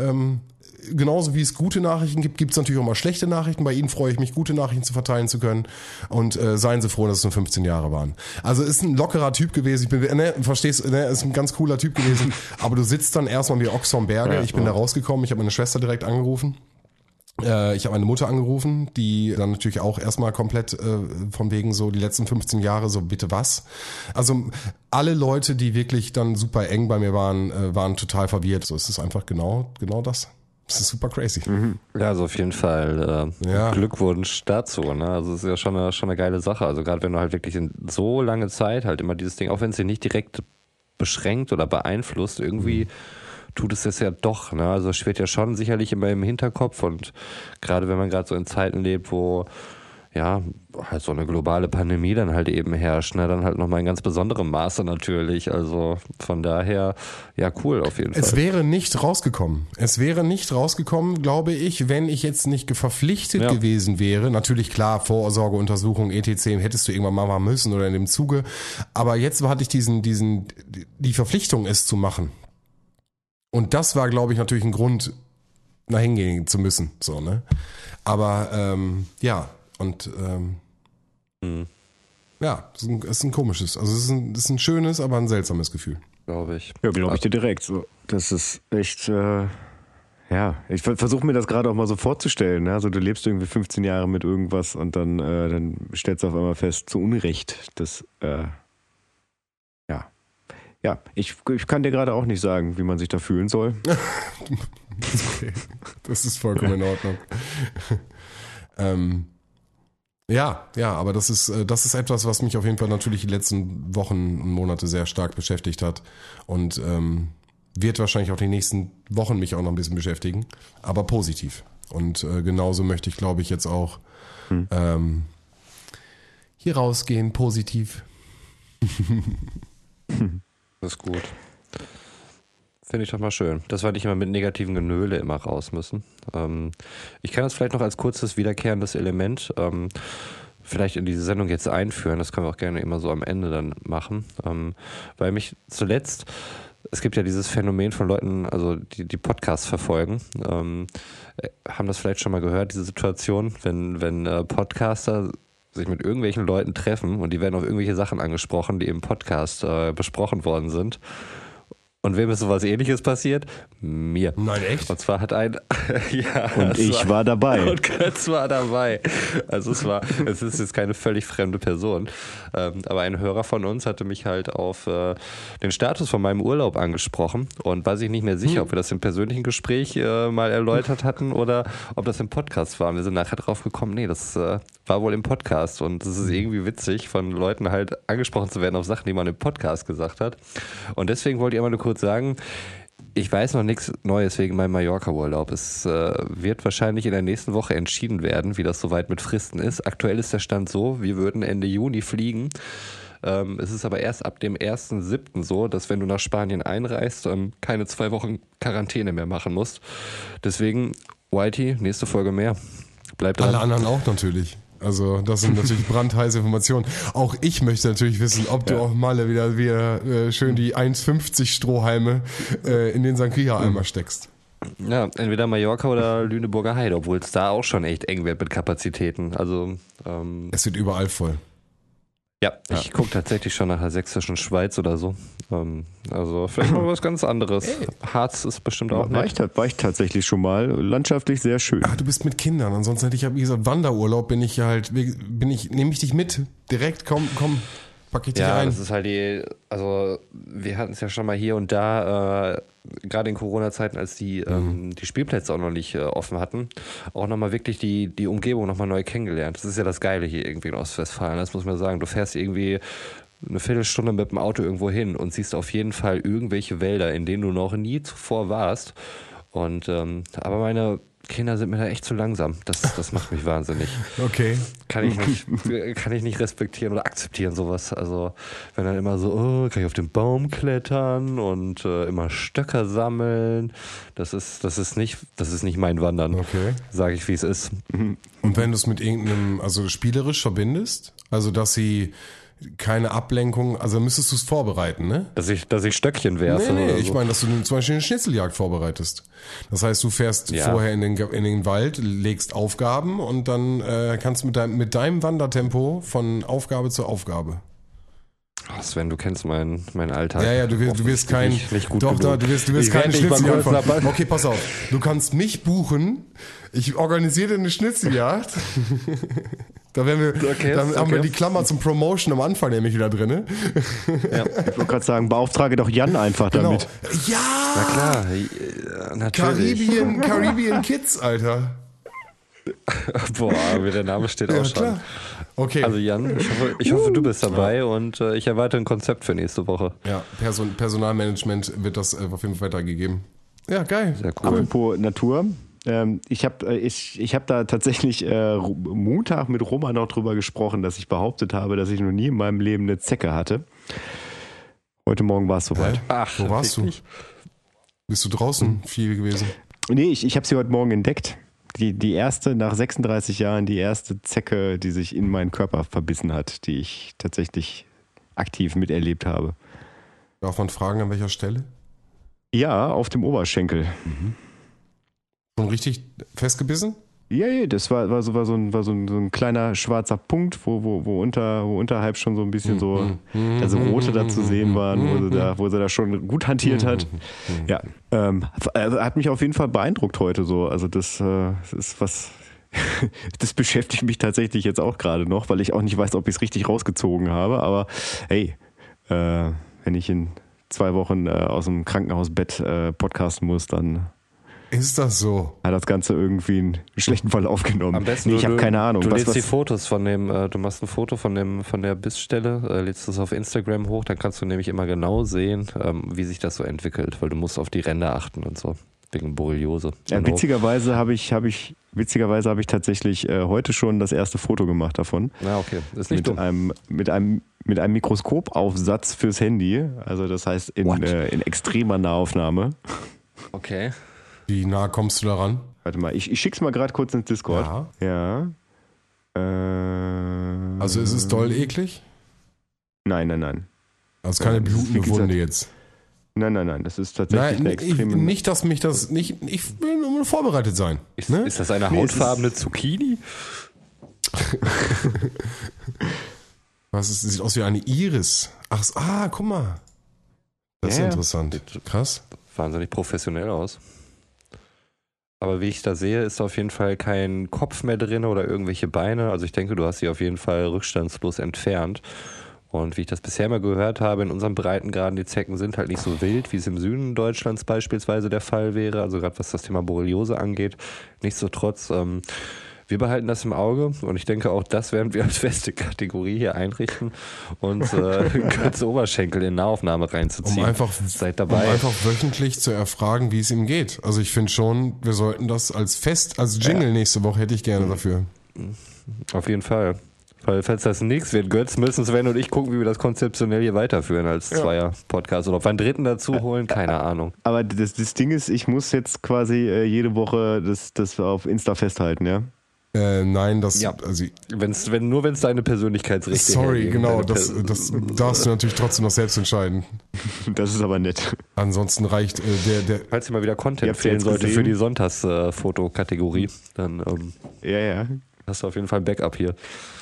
ähm, genauso wie es gute Nachrichten gibt, gibt es natürlich auch mal schlechte Nachrichten. Bei Ihnen freue ich mich, gute Nachrichten zu verteilen zu können. Und äh, seien Sie froh, dass es nur 15 Jahre waren. Also ist ein lockerer Typ gewesen. Ich bin, ne, verstehst, ne, ist ein ganz cooler Typ gewesen. Aber du sitzt dann erstmal wie Ochs vom Berge. Ich bin da rausgekommen. Ich habe meine Schwester direkt angerufen. Äh, ich habe meine Mutter angerufen, die dann natürlich auch erstmal komplett äh, von wegen so die letzten 15 Jahre so bitte was. Also alle Leute, die wirklich dann super eng bei mir waren, äh, waren total verwirrt. So ist es einfach genau genau das. Das ist super crazy. Ja, also auf jeden Fall äh, Ja. Glückwunsch dazu. Ne? Also es ist ja schon eine, schon eine geile Sache. Also gerade wenn du halt wirklich in so lange Zeit halt immer dieses Ding, auch wenn es dich nicht direkt beschränkt oder beeinflusst, irgendwie tut es das ja doch. Ne? Also es schwirrt ja schon sicherlich immer im Hinterkopf und gerade wenn man gerade so in Zeiten lebt, wo ja, halt so eine globale Pandemie dann halt eben herrscht, ne? dann halt nochmal in ganz besonderem Maße natürlich. Also von daher, ja, cool auf jeden Es Fall. wäre nicht rausgekommen. Es wäre nicht rausgekommen, glaube ich, wenn ich jetzt nicht verpflichtet Ja. gewesen wäre. Natürlich klar, Vorsorgeuntersuchung, etc. hättest du irgendwann mal machen müssen oder in dem Zuge. Aber jetzt hatte ich diesen, diesen, die Verpflichtung, es zu machen. Und das war, glaube ich, natürlich ein Grund, nach hingehen zu müssen. So, ne? Aber ähm, ja, und ähm, Mhm. ja, es ist, ein, es ist ein komisches, also es ist ein, es ist ein schönes, aber ein seltsames Gefühl. Glaube ich. Ja, glaube ich dir direkt. So, das ist echt, äh, ja, ich versuche mir das gerade auch mal so vorzustellen. Ne? Also du lebst irgendwie 15 Jahre mit irgendwas und dann, äh, dann stellst du auf einmal fest, zu Unrecht, das, äh, ja. Ja, ich, ich kann dir gerade auch nicht sagen, wie man sich da fühlen soll. Okay. Das ist vollkommen in Ordnung. ähm, ja, ja, aber das ist, äh, das ist etwas, was mich auf jeden Fall natürlich die letzten Wochen und Monate sehr stark beschäftigt hat und ähm, wird wahrscheinlich auch die nächsten Wochen mich auch noch ein bisschen beschäftigen, aber positiv. Und äh, genauso möchte ich, glaube ich, jetzt auch ähm, hier rausgehen, positiv. Das ist gut. Finde ich doch mal schön, dass wir nicht immer mit negativen Genöle immer raus müssen. Ähm, ich kann das vielleicht noch als kurzes wiederkehrendes Element ähm, vielleicht in diese Sendung jetzt einführen. Das können wir auch gerne immer so am Ende dann machen. Ähm, weil mich zuletzt, es gibt ja dieses Phänomen von Leuten, also die, die Podcasts verfolgen, ähm, äh, haben das vielleicht schon mal gehört, diese Situation, wenn, wenn äh, Podcaster sich mit irgendwelchen Leuten treffen und die werden auf irgendwelche Sachen angesprochen, die im Podcast äh, besprochen worden sind. Und wem ist sowas ähnliches passiert? Mir. Nein, echt? Und zwar hat ein, ja. Und ich war dabei. Und Götz war dabei. Also es war, es ist jetzt keine völlig fremde Person. Ähm, aber ein Hörer von uns hatte mich halt auf äh, den Status von meinem Urlaub angesprochen und war sich nicht mehr sicher, ob wir das im persönlichen Gespräch äh, mal erläutert hatten oder ob das im Podcast war. Und wir sind nachher drauf gekommen, nee, das äh, war wohl im Podcast. Und es ist irgendwie witzig, von Leuten halt angesprochen zu werden auf Sachen, die man im Podcast gesagt hat. Und deswegen wollte ich einmal nur kurz sagen, ich weiß noch nichts Neues wegen meinem Mallorca-Urlaub. Es äh, wird wahrscheinlich in der nächsten Woche entschieden werden, wie das soweit mit Fristen ist. Aktuell ist der Stand so, wir würden Ende Juni fliegen. Ähm, es ist aber erst ab dem 1.7. so, dass wenn du nach Spanien einreist, ähm, keine zwei Wochen Quarantäne mehr machen musst. Deswegen, Whitey, nächste Folge mehr. Bleibt dran. Alle anderen auch natürlich. Also das sind natürlich brandheiße Informationen. Auch ich möchte natürlich wissen, ob du auch mal wieder, wieder äh, schön die 1,50 Strohhalme äh, in den Sangria-Eimer steckst. Ja, entweder Mallorca oder Lüneburger Heide, obwohl es da auch schon echt eng wird mit Kapazitäten. Also, ähm, Es wird überall voll. ja, ich gucke tatsächlich schon nach der sächsischen Schweiz oder so. Ähm, also, vielleicht mal was ganz anderes. Harz ist bestimmt auch War nett. war ich tatsächlich schon mal. Landschaftlich sehr schön. Ah, du bist mit Kindern. Ansonsten hätte ich ja, wie gesagt, Wanderurlaub bin ich ja halt, bin ich, nehme ich dich mit. Direkt, komm, komm, pack ich dich Ja, ein. das ist halt die, also wir hatten es ja schon mal hier und da, äh, gerade in Corona-Zeiten, als die, ähm, die Spielplätze auch noch nicht äh, offen hatten, auch nochmal wirklich die, die Umgebung nochmal neu kennengelernt. Das ist ja das Geile hier irgendwie in Ostwestfalen, das muss man sagen. Du fährst irgendwie eine Viertelstunde mit dem Auto irgendwo hin und siehst auf jeden Fall irgendwelche Wälder, in denen du noch nie zuvor warst. Und ähm, aber meine Kinder sind mir da echt zu langsam. Das, das macht mich wahnsinnig Okay. kann ich nicht, kann ich nicht respektieren oder akzeptieren sowas. Also wenn dann immer so, oh, kann ich auf den Baum klettern und äh, immer Stöcker sammeln, das ist, das ist nicht, das ist nicht mein Wandern. Okay. Sage ich, wie es ist. Und wenn du es mit irgendeinem, also spielerisch verbindest, also dass sie keine Ablenkung, also müsstest du es vorbereiten, ne? Dass ich, dass ich Stöckchen werfe. Nee, nee, oder ich so. meine, dass du zum Beispiel eine Schnitzeljagd vorbereitest. Das heißt, du fährst Ja. vorher in den, in den Wald, legst Aufgaben und dann äh, kannst du mit deinem, mit deinem Wandertempo von Aufgabe zu Aufgabe. Oh, Sven, du kennst meinen mein Alltag. Ja, ja, du wirst, du wirst kein, Nicht, nicht gut doch, genug. da, du wirst, du wirst mal Schnitzeljagd. Von, okay, pass auf. Du kannst mich buchen. Ich organisiere dir eine Schnitzeljagd. Da, werden wir, Okay, dann haben wir die Klammer zum Promotion am Anfang nämlich wieder drin. Ja, ich wollte gerade sagen, beauftrage doch Jan einfach Genau. damit. Na Ja! klar, äh, natürlich. Caribbean, Caribbean Kids, Alter. Boah, wie der Name steht Ja, auch schon. klar. Okay. Also Jan, ich hoffe, ich hoffe, du bist dabei und äh, ich erwarte ein Konzept für nächste Woche. ja, Person, Personalmanagement wird das äh, auf jeden Fall weitergegeben. Ja, geil. Sehr cool. Apropos Natur. Ähm, ich habe ich, ich hab da tatsächlich äh, Montag mit Roman noch drüber gesprochen, dass ich behauptet habe, dass ich noch nie in meinem Leben eine Zecke hatte. Heute Morgen war es soweit. Ach, Wo warst du? Bist du draußen viel gewesen? Nee, ich, ich habe sie heute Morgen entdeckt. Die, die erste, nach 36 Jahren, die erste Zecke, die sich in meinen Körper verbissen hat, die ich tatsächlich aktiv miterlebt habe. Darf man fragen, an welcher Stelle? Ja, auf dem Oberschenkel. Schon richtig festgebissen? Ja, ja, das war, war, so, war, so, ein, war so, ein, so ein kleiner schwarzer Punkt, wo, wo, wo, unter, wo unterhalb schon so ein bisschen so, also rote da zu sehen waren, wo sie da, wo sie da schon gut hantiert hat. Ja, ähm, also hat mich auf jeden Fall beeindruckt heute so. Also das, äh, das ist was, das beschäftigt mich tatsächlich jetzt auch gerade noch, weil ich auch nicht weiß, ob ich es richtig rausgezogen habe. Aber hey, äh, wenn ich in zwei Wochen äh, aus dem Krankenhausbett äh, podcasten muss, dann Ist das so? hat das Ganze irgendwie einen schlechten Verlauf genommen. Am besten nee, ich habe keine Ahnung. Du was, lädst die was, Fotos von dem, äh, du machst ein Foto von dem, von der Bissstelle, äh, lädst es auf Instagram hoch, dann kannst du nämlich immer genau sehen, ähm, wie sich das so entwickelt, weil du musst auf die Ränder achten und so. wegen Borreliose. Ja, witzigerweise habe ich, habe ich, witzigerweise habe ich tatsächlich äh, heute schon das erste Foto gemacht davon. Na, okay. Ist nicht Mit dumm. einem, mit einem, mit einem Mikroskopaufsatz fürs Handy. Also das heißt in, äh, in extremer Nahaufnahme. Okay. Wie nah kommst du daran? Warte mal, ich, ich schick's mal gerade kurz ins Discord. Ja. Ja. Äh, Also ist es doll eklig? Nein, nein, nein. Also keine Ja, das ist, wie blutende Wunde jetzt. Nein, nein, nein. Das ist tatsächlich Nein, eine ich, extreme. nicht, dass mich das nicht. Ich will nur vorbereitet sein. Ist, Ne? ist das eine Nee, ist- hautfarbene Zucchini? Was ist, sieht aus wie eine Iris. Ach, ah, guck mal. Das ist Ja, ja ja. interessant. Krass. Wahnsinnig professionell aus. Aber wie ich da sehe, ist auf jeden Fall kein Kopf mehr drin oder irgendwelche Beine. Also ich denke, du hast sie auf jeden Fall rückstandslos entfernt. Und wie ich das bisher mal gehört habe, in unseren Breitengraden, die Zecken sind halt nicht so wild, wie es im Süden Deutschlands beispielsweise der Fall wäre. Also gerade was das Thema Borreliose angeht. Nichtsdestotrotz, ähm, wir behalten das im Auge und ich denke auch, das werden wir als feste Kategorie hier einrichten und äh, Götze Oberschenkel in Nahaufnahme reinzuziehen. Um einfach, Seid um dabei. einfach wöchentlich zu erfragen, wie es ihm geht. Also ich finde schon, wir sollten das als Fest, als Jingle nächste Woche hätte ich gerne dafür. Auf jeden Fall. Weil, falls das nichts wird, Götz, müssen Sven und ich gucken, wie wir das konzeptionell hier weiterführen als Zweier-Podcast. Oder ob wir einen dritten dazu holen, keine Ahnung. Aber das, das Ding ist, ich muss jetzt quasi äh, jede Woche das, das auf Insta festhalten, ja? Äh, nein, das, Ja. also, Wenn's, wenn, nur wenn es deine Persönlichkeitsrechte sorry, hergeben, genau, das, Per- das darfst du natürlich trotzdem noch selbst entscheiden. Das ist aber nett. Ansonsten reicht äh, der, der, Falls ihr mal wieder Content habt's fehlen jetzt sollte gesehen. für die Sonntagsfotokategorie, dann ähm, Ja, ja. hast du auf jeden Fall ein Backup hier.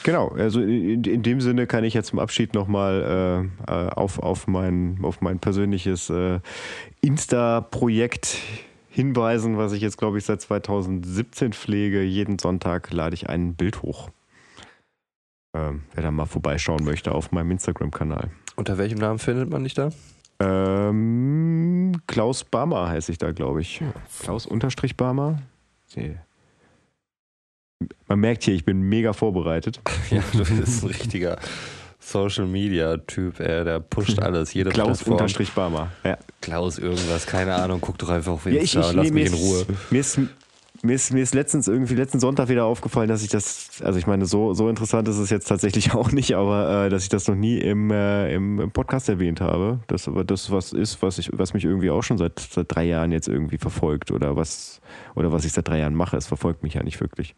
Genau, also in, in dem Sinne kann ich jetzt zum Abschied nochmal äh, äh, auf, auf, mein, auf mein persönliches äh, Insta-Projekt hinweisen, was ich jetzt, glaube ich, seit 2017 pflege. Jeden Sonntag lade ich ein Bild hoch. Ähm, wer da mal vorbeischauen möchte auf meinem Instagram-Kanal. Unter welchem Namen findet man dich da? Ähm, Klaus Barmer heiße ich da, glaube ich. Klaus Unterstrich Barmer. See. Man merkt hier, ich bin mega vorbereitet. Ja, du bist ein richtiger Social-Media-Typ, ey, der pusht alles, jede Klaus Plattform. Unterstrich Barmer. Ja. Klaus irgendwas, keine Ahnung, guck doch einfach auf Ja, ich, Insta und lass nee, mich in Ruhe. Mir, ist, mir, ist, mir ist letztens irgendwie letzten Sonntag wieder aufgefallen, dass ich das, also ich meine, so, so interessant ist es jetzt tatsächlich auch nicht, aber äh, dass ich das noch nie im, äh, im, im Podcast erwähnt habe. Das aber das was ist, was ich, was mich irgendwie auch schon seit, seit drei Jahren jetzt irgendwie verfolgt oder was, oder was ich seit drei Jahren mache. Es verfolgt mich ja nicht wirklich.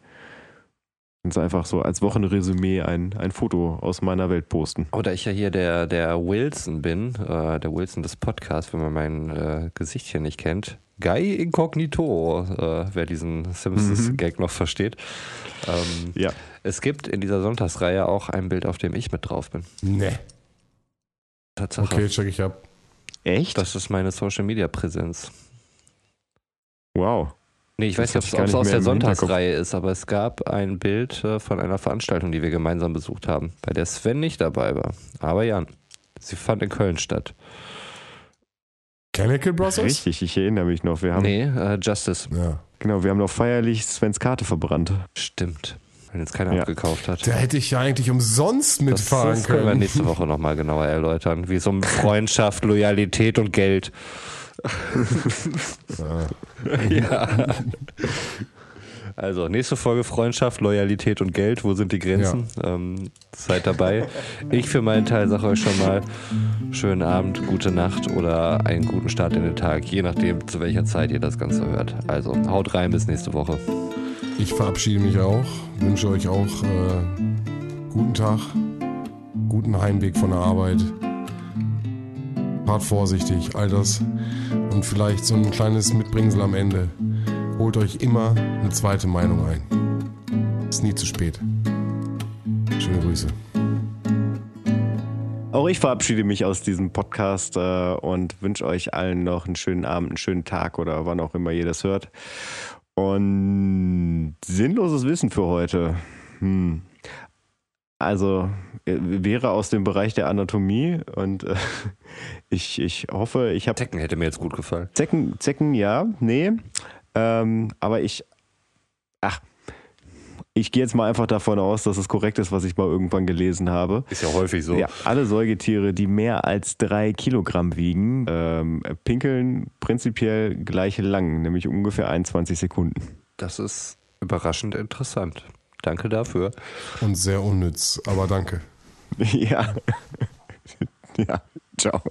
Und einfach so als Wochenresümee ein, ein Foto aus meiner Welt posten. Oder ich ja hier der, der Wilson bin, äh, der Wilson des Podcasts, wenn man mein äh, Gesicht hier nicht kennt. Guy Incognito, äh, wer diesen Simpsons-Gag noch versteht. Ähm, Ja. es gibt in dieser Sonntagsreihe auch ein Bild, auf dem ich mit drauf bin. ne. Tatsache. Okay, check ich ab. Echt? Das ist meine Social-Media-Präsenz. wow. Nee, ich weiß Das nicht, ob es aus der. Sonntagsreihe ist, aber es gab ein Bild äh, von einer Veranstaltung, die wir gemeinsam besucht haben, bei der Sven nicht dabei war. Aber Jan, sie fand in Köln statt. Chemical Brothers? Richtig, ich erinnere mich noch. Wir haben, Nee, äh, Justice. Ja. genau, wir haben noch feierlich Svens Karte verbrannt. Stimmt. Wenn jetzt keiner Ja. abgekauft hat. Da hätte ich ja eigentlich umsonst Das, mitfahren das können wir können. nächste Woche nochmal genauer erläutern, wie es um Freundschaft, Loyalität und Geld. ja. Also, nächste Folge Freundschaft, Loyalität und Geld. Wo sind die Grenzen? Ähm, seid dabei. Ich für meinen Teil sage euch schon mal schönen Abend, gute Nacht oder einen guten Start in den Tag, je nachdem, zu welcher Zeit ihr das Ganze hört. Also, haut rein, bis nächste Woche. Ich verabschiede mich auch, wünsche euch auch äh, guten Tag, guten Heimweg von der Arbeit. Fahrt vorsichtig, all das. Und vielleicht so ein kleines Mitbringsel am Ende. Holt euch immer eine zweite Meinung ein. Ist nie zu spät. Schöne Grüße. Auch ich verabschiede mich aus diesem Podcast äh, und wünsche euch allen noch einen schönen Abend, einen schönen Tag oder wann auch immer ihr das hört. Und sinnloses Wissen für heute. Hm. Also wäre aus dem Bereich der Anatomie und äh, ich, ich hoffe, ich habe Tekken hätte mir jetzt gut gefallen. Zecken, Zecken, ja, nee. Ähm, aber ich, ach, Ich gehe jetzt mal einfach davon aus, dass es korrekt ist, was ich mal irgendwann gelesen habe. Ist ja häufig so. Ja, alle Säugetiere, die mehr als drei Kilogramm wiegen, ähm, pinkeln prinzipiell gleich lang, nämlich ungefähr 21 Sekunden. Das ist überraschend interessant. Danke dafür. Und sehr unnütz, aber danke. Ja. ja, ciao.